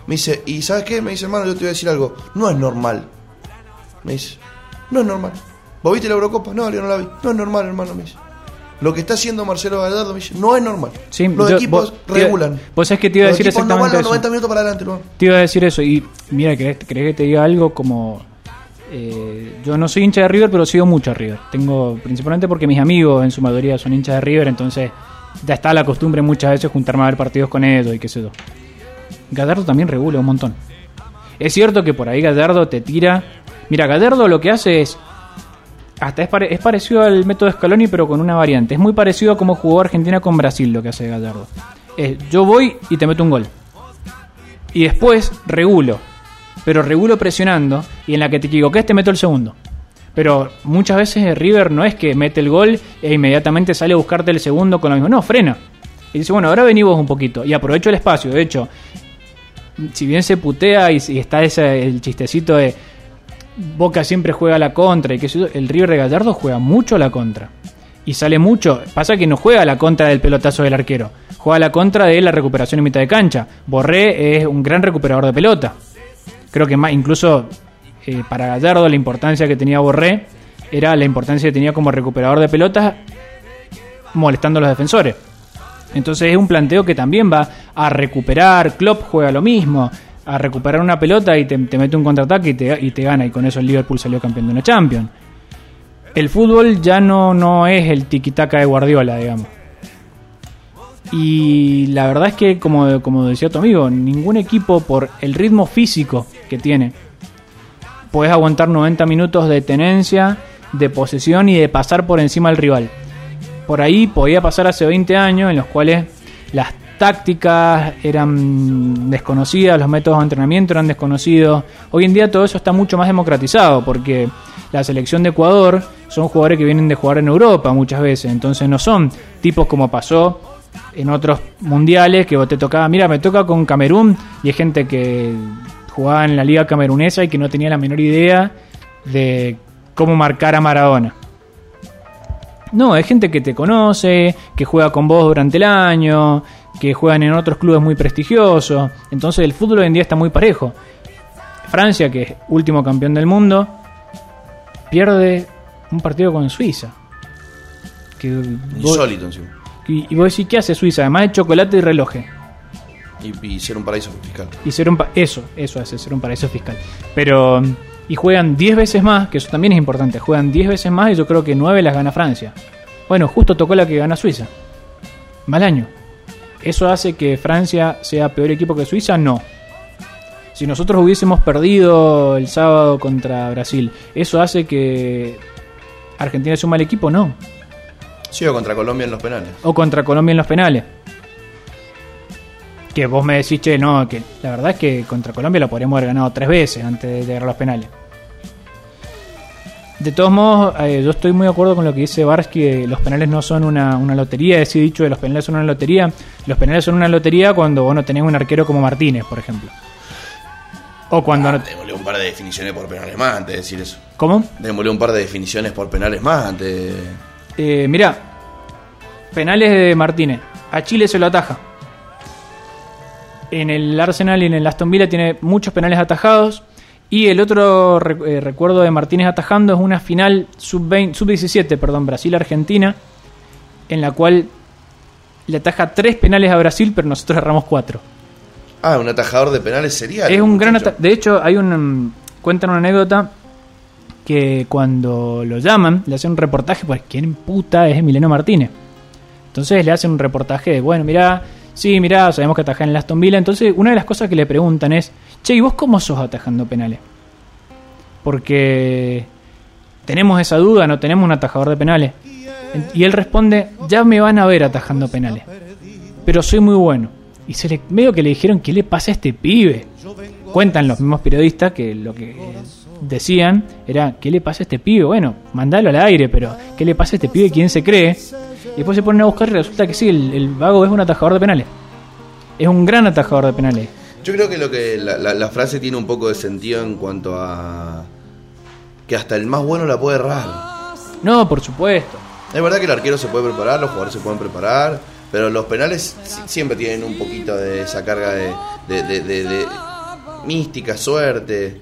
Me dice, ¿y sabes qué? Me dice, hermano, yo te voy a decir algo. No es normal. Me dice, no es normal. ¿Vos viste la Eurocopa? No, yo no la vi. No es normal, hermano, me dice. Lo que está haciendo Marcelo Gallardo me dice, no es normal. Sí, los yo- equipos vos- regulan. vos sabés que te iba a Los decir equipos no van exactamente los eso. 90 minutos para adelante, no. Te iba a decir eso. Y mira, ¿querés, querés que te diga algo como. eh, yo no soy hincha de River, pero sigo mucho a River. Tengo, principalmente porque mis amigos en su mayoría son hinchas de River, entonces ya está la costumbre muchas veces juntarme a ver partidos con ellos y qué sé yo. Gallardo también regula un montón. Es cierto que por ahí Gallardo te tira. Mira, Gallardo lo que hace es. Hasta es, pare- es parecido al método Scaloni, pero con una variante. Es muy parecido a cómo jugó Argentina con Brasil, lo que hace Gallardo. Es, yo voy y te meto un gol. Y después regulo. Pero regulo presionando. Y en la que te equivoques te meto el segundo. Pero muchas veces River no es que mete el gol e inmediatamente sale a buscarte el segundo con lo mismo. No, frena. Y dice, bueno, ahora vení vos un poquito. Y aprovecho el espacio. De hecho, si bien se putea y, y está ese, el chistecito de Boca siempre juega a la contra y que el River de Gallardo juega mucho a la contra. Y sale mucho. Pasa que no juega a la contra del pelotazo del arquero. Juega a la contra de la recuperación en mitad de cancha. Borré es un gran recuperador de pelota. Creo que más, incluso eh, para Gallardo la importancia que tenía Borré era la importancia que tenía como recuperador de pelotas molestando a los defensores. Entonces es un planteo que también va a recuperar. Klopp juega lo mismo. A recuperar una pelota y te, te mete un contraataque y te, y te gana. Y con eso el Liverpool salió campeón de una Champions. El fútbol ya no, no es el tiki-taka de Guardiola, digamos. Y la verdad es que, como, como decía tu amigo, ningún equipo, por el ritmo físico que tiene, puedes aguantar 90 minutos de tenencia, de posesión y de pasar por encima del rival. Por ahí podía pasar hace 20 años en los cuales las tácticas eran desconocidas, los métodos de entrenamiento eran desconocidos. Hoy en día todo eso está mucho más democratizado porque la selección de Ecuador son jugadores que vienen de jugar en Europa muchas veces, entonces no son tipos como pasó en otros mundiales que te tocaba, mira, me toca con Camerún y hay gente que jugaba en la liga camerunesa y que no tenía la menor idea de cómo marcar a Maradona. No, es gente que te conoce, que juega con vos durante el año, que juegan en otros clubes muy prestigiosos. Entonces el fútbol hoy en día está muy parejo. Francia, que es último campeón del mundo, pierde un partido con Suiza. Que Insólito encima. y, y vos decís, ¿qué hace Suiza? Además de chocolate y relojes. Y, y ser un paraíso fiscal. Y ser un pa- eso, eso hace ser un paraíso fiscal. Pero y juegan 10 veces más, que eso también es importante, juegan 10 veces más y yo creo que 9 las gana Francia. Bueno, justo tocó la que gana Suiza. Mal año. ¿Eso hace que Francia sea peor equipo que Suiza? No. Si nosotros hubiésemos perdido el sábado contra Brasil, ¿eso hace que Argentina sea un mal equipo? No. Sigo contra Colombia en los penales. O contra Colombia en los penales. Que vos me decís, che, no, que la verdad es que contra Colombia lo podríamos haber ganado tres veces antes de llegar a los penales. De todos modos, eh, yo estoy muy de acuerdo con lo que dice Barsky, que los penales no son una, una lotería, ese dicho de los penales son una lotería. Los penales son una lotería cuando vos no tenés un arquero como Martínez, por ejemplo. O cuando... no- Démosle un par de definiciones por penales más antes de decir eso. ¿Cómo? Démosle un par de definiciones por penales más antes de... Eh, mirá, penales de Martínez. A Chile se lo ataja. En el Arsenal y en el Aston Villa tiene muchos penales atajados. Y el otro eh, recuerdo de Martínez atajando es una final sub-20 sub-17, perdón, Brasil-Argentina, en la cual le ataja tres penales a Brasil, pero nosotros erramos cuatro. Ah, un atajador de penales sería. Es un gran De hecho, hay un. Cuentan una anécdota que cuando lo llaman, le hacen un reportaje, pues quién puta es Emiliano Martínez. Entonces le hacen un reportaje de, bueno, mirá, sí, mirá, sabemos que ataja en el Aston. Entonces, una de las cosas que le preguntan es, che, ¿y vos cómo sos atajando penales? Porque tenemos esa duda, no tenemos un atajador de penales. En- Y él responde, ya me van a ver atajando penales, pero soy muy bueno. Y se le, medio que le dijeron, ¿qué le pasa a este pibe? Cuentan los mismos periodistas que lo que eh, decían era, ¿qué le pasa a este pibe? Bueno, mandalo al aire, pero ¿qué le pasa a este pibe? ¿Quién se cree? Y después se ponen a buscar y resulta que sí, el, el vago es un atajador de penales. Es un gran atajador de penales. Yo creo que lo que la, la- la frase tiene un poco de sentido en cuanto a que hasta el más bueno la puede errar. No, por supuesto. Es verdad que el arquero se puede preparar, los jugadores se pueden preparar, pero los penales si- siempre tienen un poquito de esa carga de, de- de- de- de mística, suerte.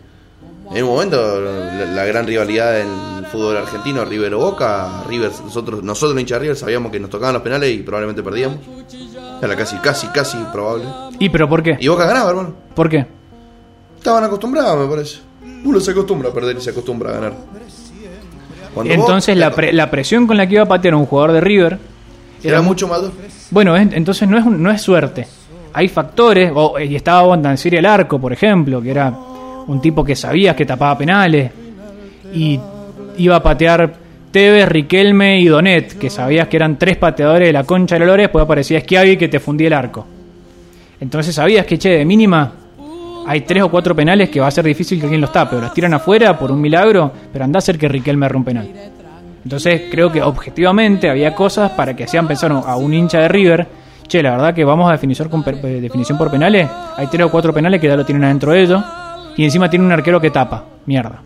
En un momento, la, la gran rivalidad del fútbol argentino, River o Boca, River, nosotros, nosotros hincha de River sabíamos que nos tocaban los penales y probablemente perdíamos. Era casi, casi, casi probable. ¿Y pero por qué? Y Boca ganaba, hermano. ¿Por qué? Estaban acostumbrados, me parece. Uno se acostumbra a perder y se acostumbra a ganar. Cuando Entonces vos- la, pre- la presión con la que iba a patear un jugador de River era mucho más. Bueno, es- entonces no es, no es suerte. Hay factores, y estaba Bondancieri el arco, por ejemplo, que era un tipo que sabías que tapaba penales. Y iba a patear Tevez, Riquelme y Donet, que sabías que eran tres pateadores de la concha de lora, después aparecía Schiavi que te fundía el arco. Entonces sabías que, che, de mínima hay tres o cuatro penales que va a ser difícil que alguien los tape. O los tiran afuera por un milagro, pero anda a ser que Riquelme erre un penal. Entonces creo que objetivamente había cosas para que hacían pensar a un hincha de River, che, la verdad que vamos a definición, con eh, definición por penales, hay tres o cuatro penales que ya lo tienen adentro de ellos, y encima tiene un arquero que tapa, mierda.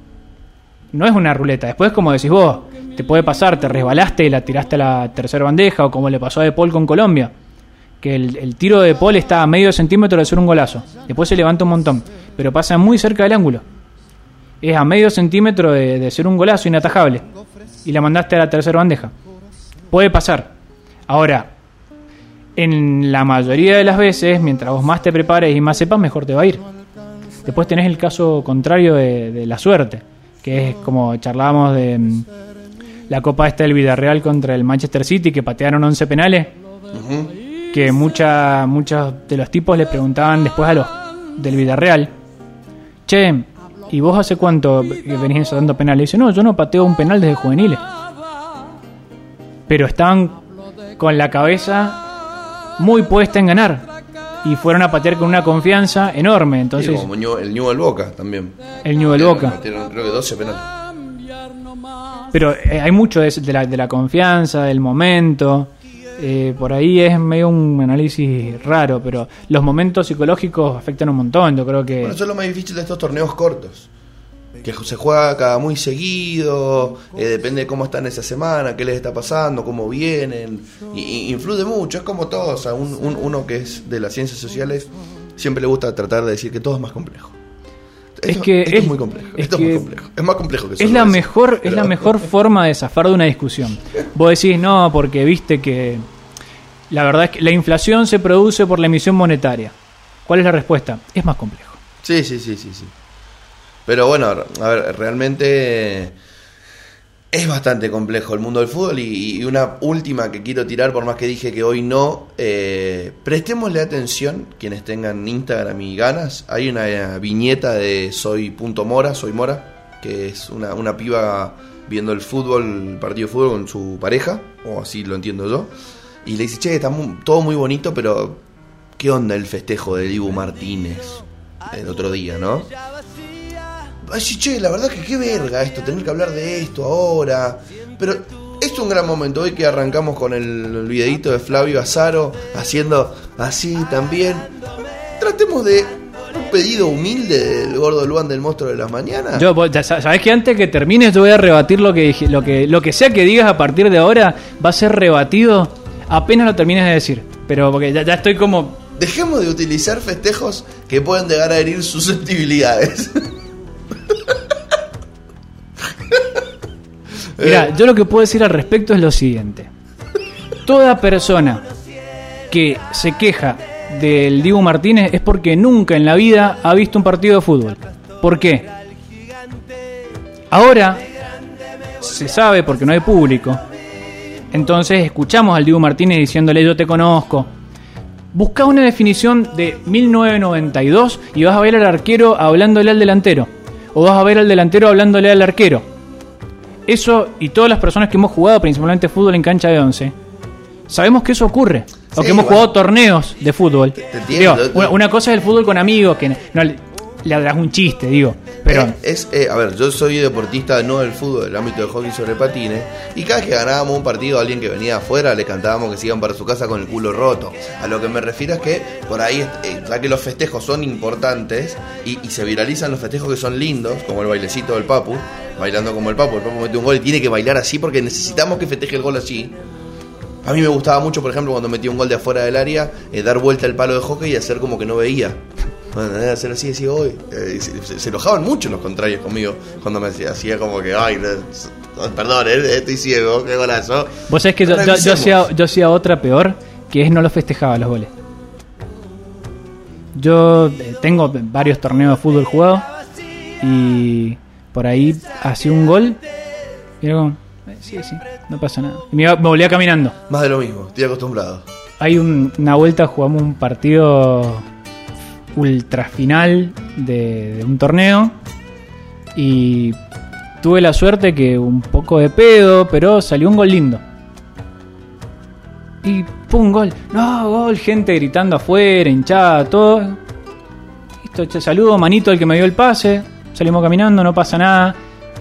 No es una ruleta, después como decís vos, te puede pasar, te resbalaste y la tiraste a la tercera bandeja, o como le pasó a De Paul con Colombia, que el, el tiro de Paul está a medio centímetro de ser un golazo, después se levanta un montón, pero pasa muy cerca del ángulo. Es a medio centímetro de, de ser un golazo inatajable y la mandaste a la tercera bandeja. Puede pasar. Ahora, en la mayoría de las veces, mientras vos más te prepares y más sepas, mejor te va a ir. Después tenés el caso contrario de, de la suerte, que es como charlábamos de mm, la copa esta del Villarreal contra el Manchester City, que patearon 11 penales, que mucha, muchos de los tipos le preguntaban después a los del Villarreal, che, ¿y vos hace cuánto venís ensayando penales? Y dice, no, yo no pateo un penal desde juveniles. Pero estaban con la cabeza muy puesta en ganar. Y fueron a patear con una confianza enorme. Entonces, Entonces, como el New del Boca también. el New del Boca. Metieron, creo que 12 penales. Pero eh, hay mucho de, de la, de la confianza, del momento. Eh, por ahí es medio un análisis raro, pero los momentos psicológicos afectan un montón. Yo creo que. Bueno, eso es lo más difícil de estos torneos cortos. Que se juega cada muy seguido, eh, depende de cómo están esa semana, qué les está pasando, cómo vienen, y, influye mucho, es como todo, o sea, un- un- uno que es de las ciencias sociales siempre le gusta tratar de decir que todo es más complejo. Es Esto- que esto es, es- muy complejo, es esto es que muy complejo, es más complejo que Es solo la eso, mejor, es pero- la mejor forma de zafar de una discusión. Vos decís, no, porque viste que la verdad es que la inflación se produce por la emisión monetaria. ¿Cuál es la respuesta? Es más complejo. Sí, sí, sí, sí, sí. Pero bueno, a ver, realmente es bastante complejo el mundo del fútbol y, y una última que quiero tirar, por más que dije que hoy no, eh, prestémosle atención, quienes tengan Instagram y ganas, hay una viñeta de soy.mora, soy Mora, que es una, una piba viendo el fútbol, el partido de fútbol con su pareja, o así lo entiendo yo, y le dice, che, está todo muy bonito, pero ¿qué onda el festejo de Dibu Martínez el otro día, no? Ay, che, la verdad que qué verga esto, tener que hablar de esto ahora. Pero es un gran momento hoy que arrancamos con el videito de Flavio Azaro haciendo así también. Tratemos de un pedido humilde del gordo Luan del monstruo de las mañanas. Yo, vos ya sa- sabés que antes que termines yo voy a rebatir lo que dije- lo que lo que sea que digas a partir de ahora va a ser rebatido apenas lo termines de decir. Pero porque ya, ya estoy como Dejemos de utilizar festejos que pueden llegar a herir susceptibilidades. Mira, yo lo que puedo decir al respecto es lo siguiente. Toda persona que se queja del Dibu Martínez es porque nunca en la vida ha visto un partido de fútbol. ¿Por qué? Ahora se sabe porque no hay público. Entonces escuchamos al Dibu Martínez diciéndole yo te conozco. Busca una definición de 1992 y vas a ver al arquero hablándole al delantero. O vas a ver al delantero hablándole al arquero. Eso y todas las personas que hemos jugado principalmente fútbol en cancha de 11, sabemos que eso ocurre. O Sí, que hemos bueno. jugado torneos de fútbol. te entiendo, Digo, te- una, una cosa es el fútbol con amigos, que no, le, habrás un chiste, digo. Pero Eh, es, eh, a ver, yo soy deportista no del fútbol, del ámbito del hockey sobre patines, y cada vez que ganábamos un partido a alguien que venía de afuera, le cantábamos que se iban para su casa con el culo roto. A lo que me refiero es que por ahí, eh, ya que los festejos son importantes y, se viralizan los festejos que son lindos, como el bailecito del Papu, bailando como el Papu, el Papu mete un gol y tiene que bailar así porque necesitamos que festeje el gol así. A mí me gustaba mucho, por ejemplo, cuando metía un gol de afuera del área, eh, dar vuelta el palo de hockey y hacer como que no veía. Eh, hacer así, decía, hoy. Eh, se, enojaban mucho los contrarios conmigo cuando me hacía, hacía como que, ay, perdón, eh, estoy ciego, qué golazo. vos sabés que yo, yo- hacía, yo hacía otra peor, que es no los festejaba los goles. Yo eh, tengo varios torneos de fútbol jugados y por ahí hacía un gol y eh, sí, sí, no pasa nada. Y me, iba- me volvía caminando. Más de lo mismo, estoy acostumbrado. Hay un- una vuelta, jugamos un partido ultra final de, de un torneo y tuve la suerte que un poco de pedo, pero salió un gol lindo. Y pum, gol. No, gol, gente gritando afuera, hinchada, todo. Listo, che, saludo, manito el que me dio el pase. Salimos caminando, no pasa nada.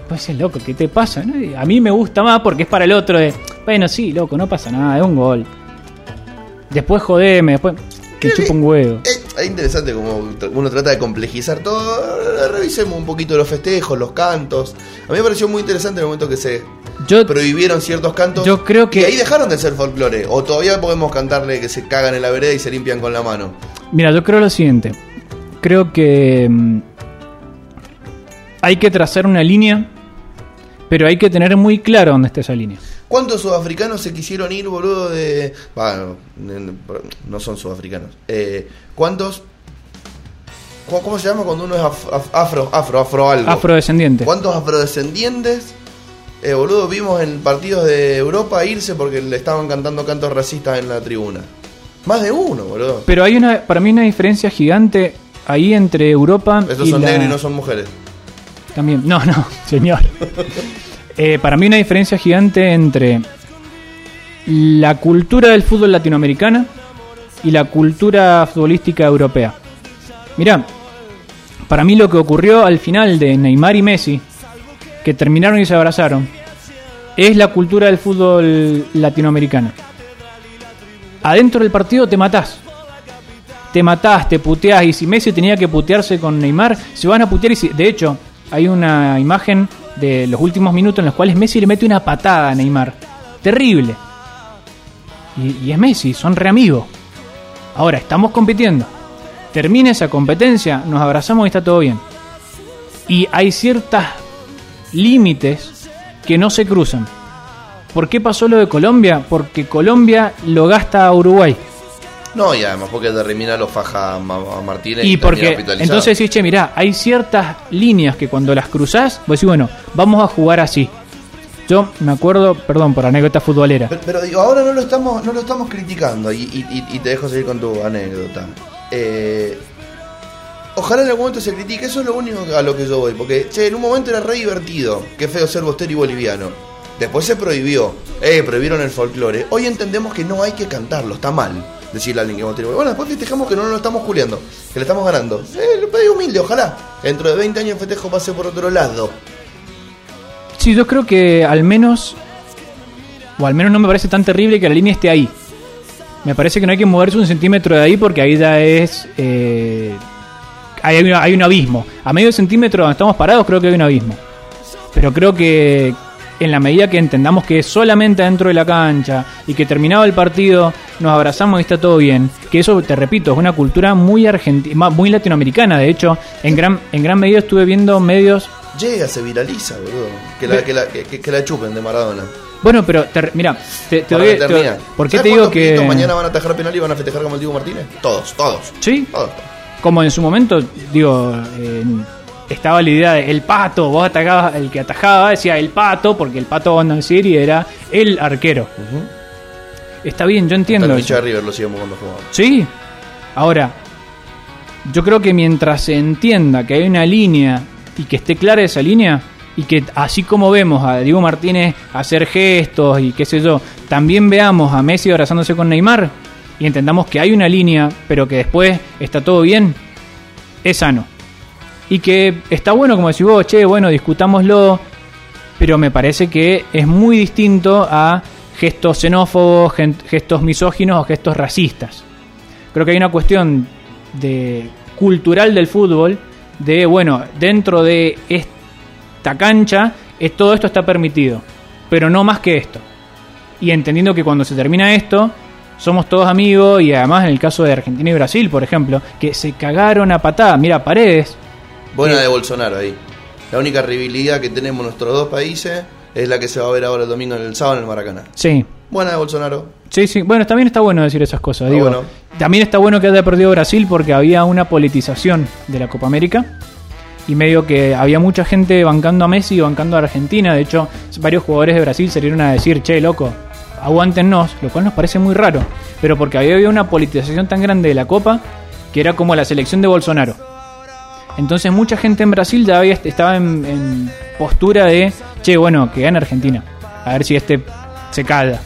Pues es loco, ¿qué te pasa? no? A mí me gusta más porque es para el otro de, bueno, sí, loco, no pasa nada, es un gol. Después jodeme, después que chupa un huevo. Eh, es interesante como uno trata de complejizar todo. Revisemos un poquito los festejos, los cantos. A mí me pareció muy interesante el momento que se Yo, prohibieron ciertos cantos. Yo creo que- Y ahí dejaron de ser folclore. O todavía podemos cantarle que se cagan en la vereda y se limpian con la mano. mira, yo creo lo siguiente. Creo que mm, hay que trazar una línea, pero hay que tener muy claro dónde está esa línea. ¿Cuántos sudafricanos se quisieron ir, boludo, de... Bueno, no son sudafricanos. Eh, ¿Cuántos... ¿Cómo, se llama cuando uno es af- af- afro, afro, afro algo? Afrodescendiente. ¿Cuántos afrodescendientes, eh, boludo, vimos en partidos de Europa irse porque le estaban cantando cantos racistas en la tribuna? Más de uno, boludo. Pero hay una, para mí una diferencia gigante ahí entre Europa Estos y son la- negros y no son mujeres. También, no, no, señor. Eh, para mí una diferencia gigante entre la cultura del fútbol latinoamericana y la cultura futbolística europea. Mirá, para mí lo que ocurrió al final de Neymar y Messi, que terminaron y se abrazaron, es la cultura del fútbol latinoamericano. Adentro del partido te matás. Te matás, te puteás, y si Messi tenía que putearse con Neymar, se van a putear y si- de hecho, hay una imagen de los últimos minutos en los cuales Messi le mete una patada a Neymar. Terrible. Y, es Messi, son re amigos. Ahora, estamos compitiendo. Termina esa competencia, nos abrazamos y está todo bien. Y hay ciertos límites que no se cruzan. ¿Por qué pasó lo de Colombia? Porque Colombia lo gasta a Uruguay. No, y además porque termina lo faja a Ma- a Martínez Y termina porque entonces decís, che, mirá, hay ciertas líneas que cuando las cruzás, vos decís, bueno, vamos a jugar así. Yo me acuerdo, perdón por anécdota futbolera. Pero, pero digo, ahora no lo estamos, no lo estamos criticando y, y- y- y te dejo seguir con tu anécdota. Eh, ojalá en algún momento se critique, eso es lo único a lo que yo voy, porque che, en un momento era re divertido, qué feo ser bostero y boliviano. Después se prohibió, eh, prohibieron el folclore. Hoy entendemos que no hay que cantarlo, está mal decirle a alguien que y boliviano. Bueno, después festejamos que no lo estamos juliando, que le estamos ganando. Eh, lo pedí humilde, ojalá. Dentro de 20 años el festejo pase por otro lado. Sí, yo creo que al menos, o al menos no me parece tan terrible que la línea esté ahí. Me parece que no hay que moverse un centímetro de ahí porque ahí ya es... eh, hay, un- hay un abismo. A medio centímetro estamos parados creo que hay un abismo. Pero creo que en la medida que entendamos que es solamente dentro de la cancha y que terminado el partido nos abrazamos y está todo bien, que eso, te repito, es una cultura muy argentina, muy latinoamericana. De hecho, en gran, en gran medida estuve viendo medios Llega, se viraliza, boludo. Que la, que la, que, que- la chupen de Maradona. Bueno, pero te- mira, te, te doy- te-. ¿por qué ¿Sabes te digo que mañana van a atajar penal y van a festejar como el Diego Martínez? Todos, todos. sí? Todos. Como en su momento, digo, eh, estaba la idea de el pato, vos atacabas, el que atajaba decía el pato, porque el pato van a decir y era el arquero. Está bien, yo Hasta entiendo. el eso. pinche de River lo sigamos cuando jugamos. Sí. Ahora, yo creo que mientras se entienda que hay una línea y que esté clara esa línea, y que así como vemos a Diego Martínez hacer gestos y qué sé yo, también veamos a Messi abrazándose con Neymar y entendamos que hay una línea, pero que después está todo bien, es sano. Y que está bueno, como decís vos, che, bueno, discutámoslo, pero me parece que es muy distinto a gestos xenófobos, gestos misóginos o gestos racistas. Creo que hay una cuestión de cultural del fútbol de bueno, dentro de esta cancha todo esto está permitido, pero no más que esto. Y entendiendo que cuando se termina esto, somos todos amigos y además en el caso de Argentina y Brasil, por ejemplo, que se cagaron a patada, mira, Paredes, Buena Sí. de Bolsonaro ahí. La única rivalidad que tenemos nuestros dos países es la que se va a ver ahora el domingo en el sábado en el Maracaná. sí, Buena de Bolsonaro. Sí, sí, bueno, también está bueno decir esas cosas. Está digo, bueno. También está bueno que haya perdido Brasil porque había una politización de la Copa América y medio que había mucha gente bancando a Messi y bancando a Argentina. De hecho, varios jugadores de Brasil salieron a decir, che, loco, aguántennos, lo cual nos parece muy raro. Pero porque había había una politización tan grande de la Copa que era como la selección de Bolsonaro. Entonces mucha gente en Brasil ya había, estaba en, postura de, che, bueno, que gane Argentina. A ver si este se calla.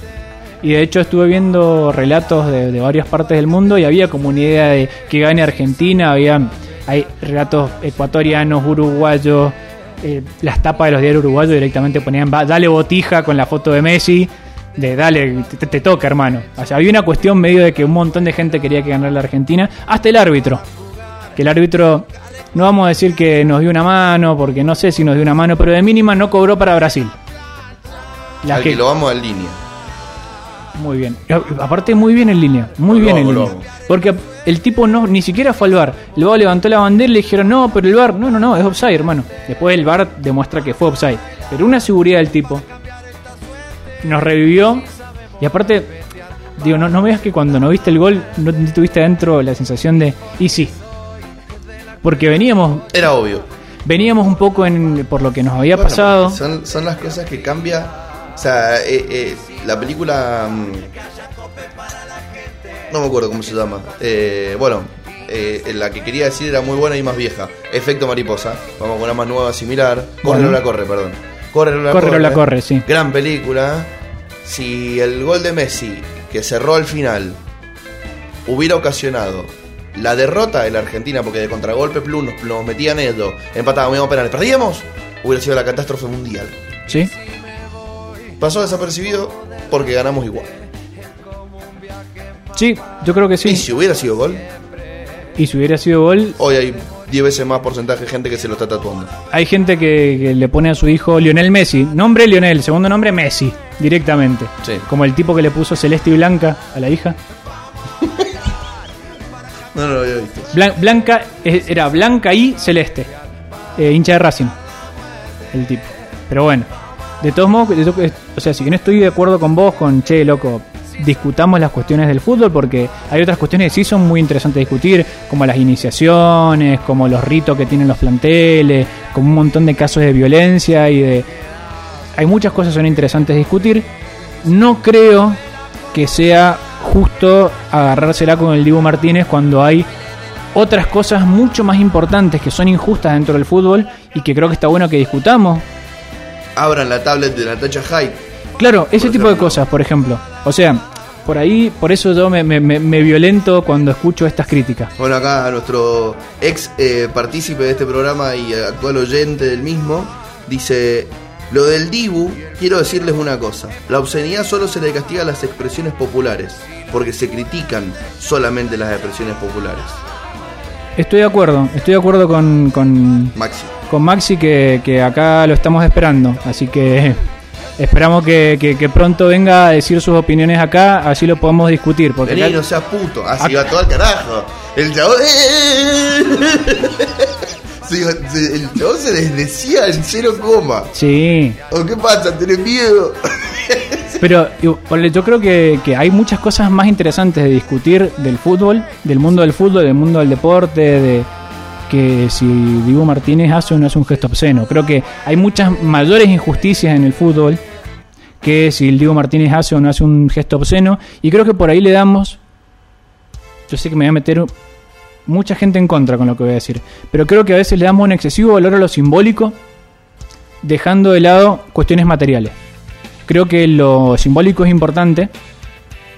Y de hecho estuve viendo relatos de, varias partes del mundo y había como una idea de que gane Argentina, había hay relatos ecuatorianos, uruguayos, eh, las tapas de los diarios uruguayos directamente ponían, "Va, dale botija con la foto de Messi, de dale, te, te toca hermano. O sea, había una cuestión medio de que un montón de gente quería que ganara la Argentina, hasta el árbitro. Que el árbitro, no vamos a decir que nos dio una mano, porque no sé si nos dio una mano, pero de mínima no cobró para Brasil. La que- que lo vamos en línea. muy bien. Aparte, muy bien en línea. Muy Lo bien en lo línea. vamos. Porque el tipo no ni siquiera fue al bar. El VAR levantó la bandera y le dijeron, no, pero el VAR, no, no, no, es offside, hermano. Después el VAR demuestra que fue offside. Pero una seguridad del tipo nos revivió. Y aparte, digo, no, no veas que cuando no viste el gol, no tuviste adentro la sensación de, y sí. Porque veníamos, Era obvio. veníamos un poco en, por lo que nos había Bueno, pasado. Son, son las cosas que cambia. O sea, eh, eh, la película. mm, No me acuerdo cómo se llama. Eh, bueno, eh, la que quería decir era muy buena y más vieja. Efecto mariposa. Vamos con una más nueva, similar. Corre Bueno. o la corre, perdón. Corre la Corre corre. la corre, sí. Gran película. Si el gol de Messi, que cerró al final, hubiera ocasionado la derrota de la Argentina, porque de contragolpe plum nos, nos metían ellos, empatábamos, íbamos a penales, perdíamos, hubiera sido la catástrofe mundial. ¿Sí? Pasó desapercibido porque ganamos igual. Sí, yo creo que Y sí. si hubiera sido gol, Y si hubiera sido gol, hoy hay 10 veces más porcentaje de gente que se lo está tatuando. Hay gente que, que le pone a su hijo Lionel Messi. Nombre Lionel, segundo nombre Messi, directamente. Sí. Como el tipo que le puso Celeste y Blanca a la hija. No, no lo había visto. Blan- Blanca era Blanca y Celeste. Eh, hincha de Racing. El tipo. Pero bueno. De todos modos, o sea, si bien estoy de acuerdo con vos, con che, loco, discutamos las cuestiones del fútbol, porque hay otras cuestiones que sí son muy interesantes discutir, como las iniciaciones, como los ritos que tienen los planteles, como un montón de casos de violencia y de. Hay muchas cosas que son interesantes discutir. No creo que sea justo agarrársela con el Dibu Martínez cuando hay otras cosas mucho más importantes que son injustas dentro del fútbol y que creo que está bueno que discutamos. Abran la tablet de Natacha Hyde. Claro, ese tipo de cosas, por ejemplo. O sea, por ahí, por eso yo me, me- me- me violento cuando escucho estas críticas. Bueno, acá nuestro ex eh, partícipe de este programa y actual oyente del mismo dice: Lo del Dibu, quiero decirles una cosa: la obscenidad solo se le castiga a las expresiones populares, porque se critican solamente las expresiones populares. Estoy de acuerdo, estoy de acuerdo con, con, Maxi. con Maxi que, que acá lo estamos esperando. Así que esperamos que, que- que pronto venga a decir sus opiniones acá, así lo podemos discutir. Porque Vení, acá- no seas puto. Así Acá- va todo al carajo. El chabón. El chabón se desdecía en cero coma. Sí, ¿O qué pasa? ¿Tenés miedo? Pero yo creo que, que hay muchas cosas más interesantes de discutir del fútbol, del mundo del fútbol, del mundo del deporte, de que si Diego Martínez hace o no hace un gesto obsceno. Creo que hay muchas mayores injusticias en el fútbol que si el Diego Martínez hace o no hace un gesto obsceno. Y creo que por ahí le damos... Yo sé que me voy a meter mucha gente en contra con lo que voy a decir. Pero creo que a veces le damos un excesivo valor a lo simbólico, dejando de lado cuestiones materiales. Creo que lo simbólico es importante,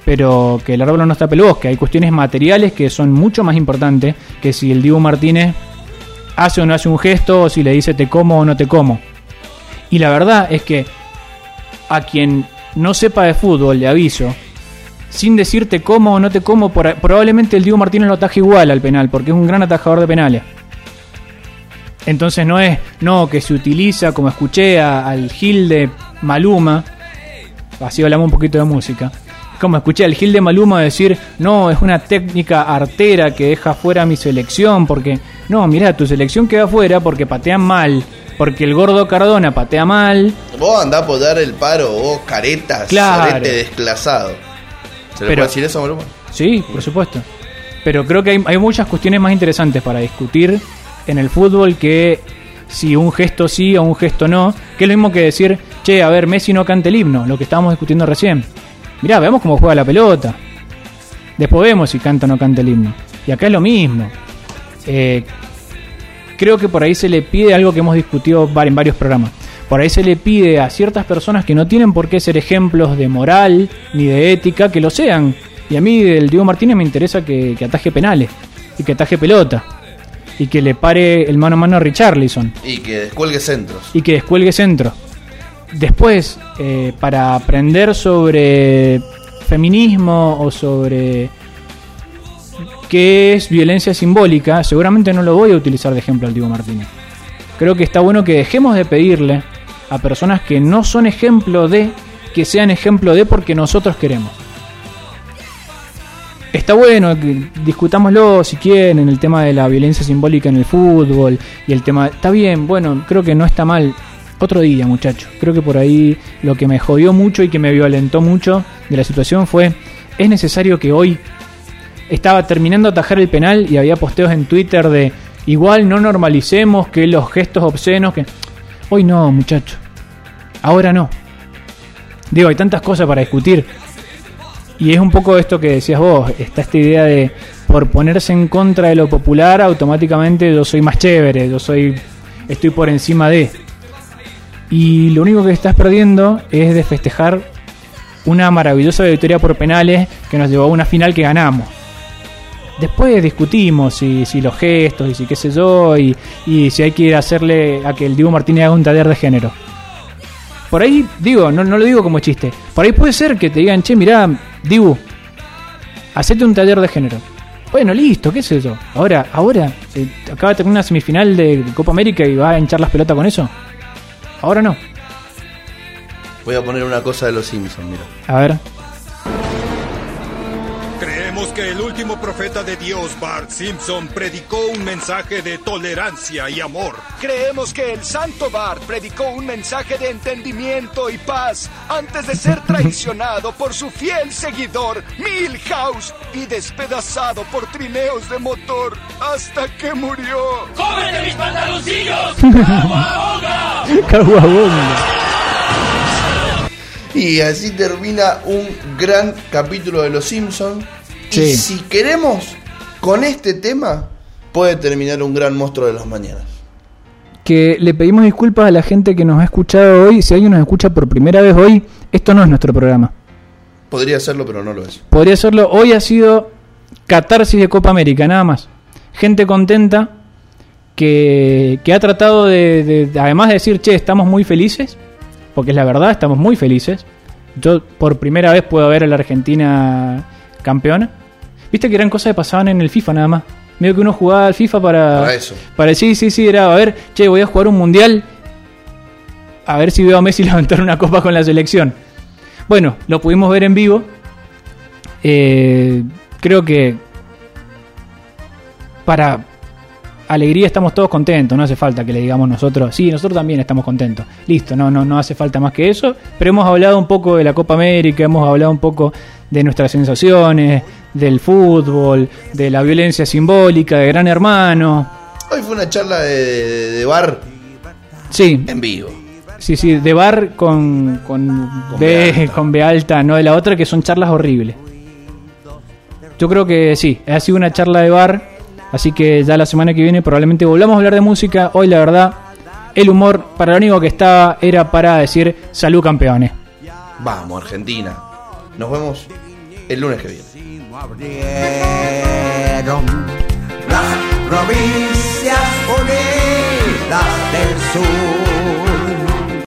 pero que el árbol no está peludo, que hay cuestiones materiales que son mucho más importantes que si el Dibu Martínez hace o no hace un gesto, o si le dice te como o no te como. Y la verdad es que a quien no sepa de fútbol, le aviso, sin decirte cómo o no te como, por- probablemente el Diego Martínez lo ataje igual al penal, porque es un gran atajador de penales. Entonces no es, no, que se utiliza, como escuché a- al Gil de Maluma, así hablamos un poquito de música, como escuché al Gil de Maluma decir, no, es una técnica artera que deja fuera a mi selección, porque, no, mira, tu selección queda fuera porque patean mal, porque el gordo Cardona patea mal, Vos andás a apoyar el paro, vos caretas, Claro. desclasado. ¿Se le Pero- puede decir eso, Maluma? Sí, por supuesto. Pero creo que hay, hay muchas cuestiones más interesantes para discutir en el fútbol que si un gesto sí o un gesto no. Que es lo mismo que decir, che, a ver, Messi no canta el himno, lo que estábamos discutiendo recién. Mirá, veamos cómo juega la pelota. Después vemos si canta o no canta el himno. Y acá es lo mismo. Eh, creo que por ahí se le pide algo que hemos discutido en varios programas. Por ahí se le pide a ciertas personas que no tienen por qué ser ejemplos de moral ni de ética que lo sean. Y a mí del Diego Martínez me interesa que, que ataje penales y que ataje pelota y que le pare el mano a mano a Richarlison Y que descuelgue centros. y que descuelgue centro. Después, eh, para aprender sobre feminismo o sobre qué es violencia simbólica, seguramente no lo voy a utilizar de ejemplo al Diego Martínez. Creo que está bueno que dejemos de pedirle a personas que no son ejemplo de, que sean ejemplo de porque nosotros queremos. Está bueno discutámoslo si quieren el tema de la violencia simbólica en el fútbol y el tema está bien, bueno, creo que no está mal. Otro día, muchacho. Creo que por ahí lo que me jodió mucho y que me violentó mucho de la situación fue es necesario que hoy estaba terminando de atajar el penal y había posteos en Twitter de igual no normalicemos que los gestos obscenos que hoy no, muchacho. Ahora no. Digo, hay tantas cosas para discutir. Y es un poco esto que decías vos, está esta idea de por ponerse en contra de lo popular, automáticamente yo soy más chévere, yo soy estoy por encima de. Y lo único que estás perdiendo es de festejar una maravillosa victoria por penales que nos llevó a una final que ganamos. Después discutimos si, si los gestos y si qué sé yo, y, si hay que hacerle a que el Diego Martínez haga un taller de género. Por ahí, digo, no, no lo digo como chiste. Por ahí puede ser que te digan, che, mirá, Dibu, hacete un taller de género. Bueno, listo, ¿qué es eso? Ahora, ahora, eh, acaba de tener una semifinal de Copa América y va a hinchar las pelotas con eso. Ahora no. Voy a poner una cosa de los Simpsons, mira. A ver. Que el último profeta de Dios, Bart Simpson, predicó un mensaje de tolerancia y amor. Creemos que el santo Bart predicó un mensaje de entendimiento y paz antes de ser traicionado por su fiel seguidor, Milhouse, y despedazado por trineos de motor hasta que murió. ¡Cómete mis pantaloncillos! Caguabonga. Y así termina un gran capítulo de Los Simpsons. Y si queremos, con este tema, puede terminar un gran monstruo de las mañanas. Que le pedimos disculpas a la gente que nos ha escuchado hoy. Si alguien nos escucha por primera vez hoy, esto no es nuestro programa. Podría hacerlo, pero no lo es. Podría serlo. Hoy ha sido catarsis de Copa América, nada más. Gente contenta que, que ha tratado de, de- de- además de decir, che, estamos muy felices, porque es la verdad, estamos muy felices. Yo por primera vez puedo ver a la Argentina campeona. Viste que eran cosas que pasaban en el FIFA nada más. Medio que uno jugaba al FIFA para... Para eso. Para sí, sí, sí, era, a ver, che, voy a jugar un mundial. A ver si veo a Messi levantar una copa con la selección. Bueno, lo pudimos ver en vivo. Eh, creo que para alegría estamos todos contentos, no hace falta que le digamos nosotros, sí, nosotros también estamos contentos. Listo, no, no, no hace falta más que eso, pero hemos hablado un poco de la Copa América, hemos hablado un poco de nuestras sensaciones, del fútbol, de la violencia simbólica, de Gran Hermano. Hoy fue una charla de, de- de bar Sí, en vivo. sí, sí, de bar con, con, Con B, B alta. con B alta, no de la otra, que son charlas horribles. Yo creo que sí, ha sido una charla de bar, así que ya la semana que viene probablemente volvamos a hablar de música. Hoy la verdad, el humor para lo único que estaba era para decir salud campeones. Vamos, Argentina. Nos vemos el lunes que viene. las provincias unidas del sur.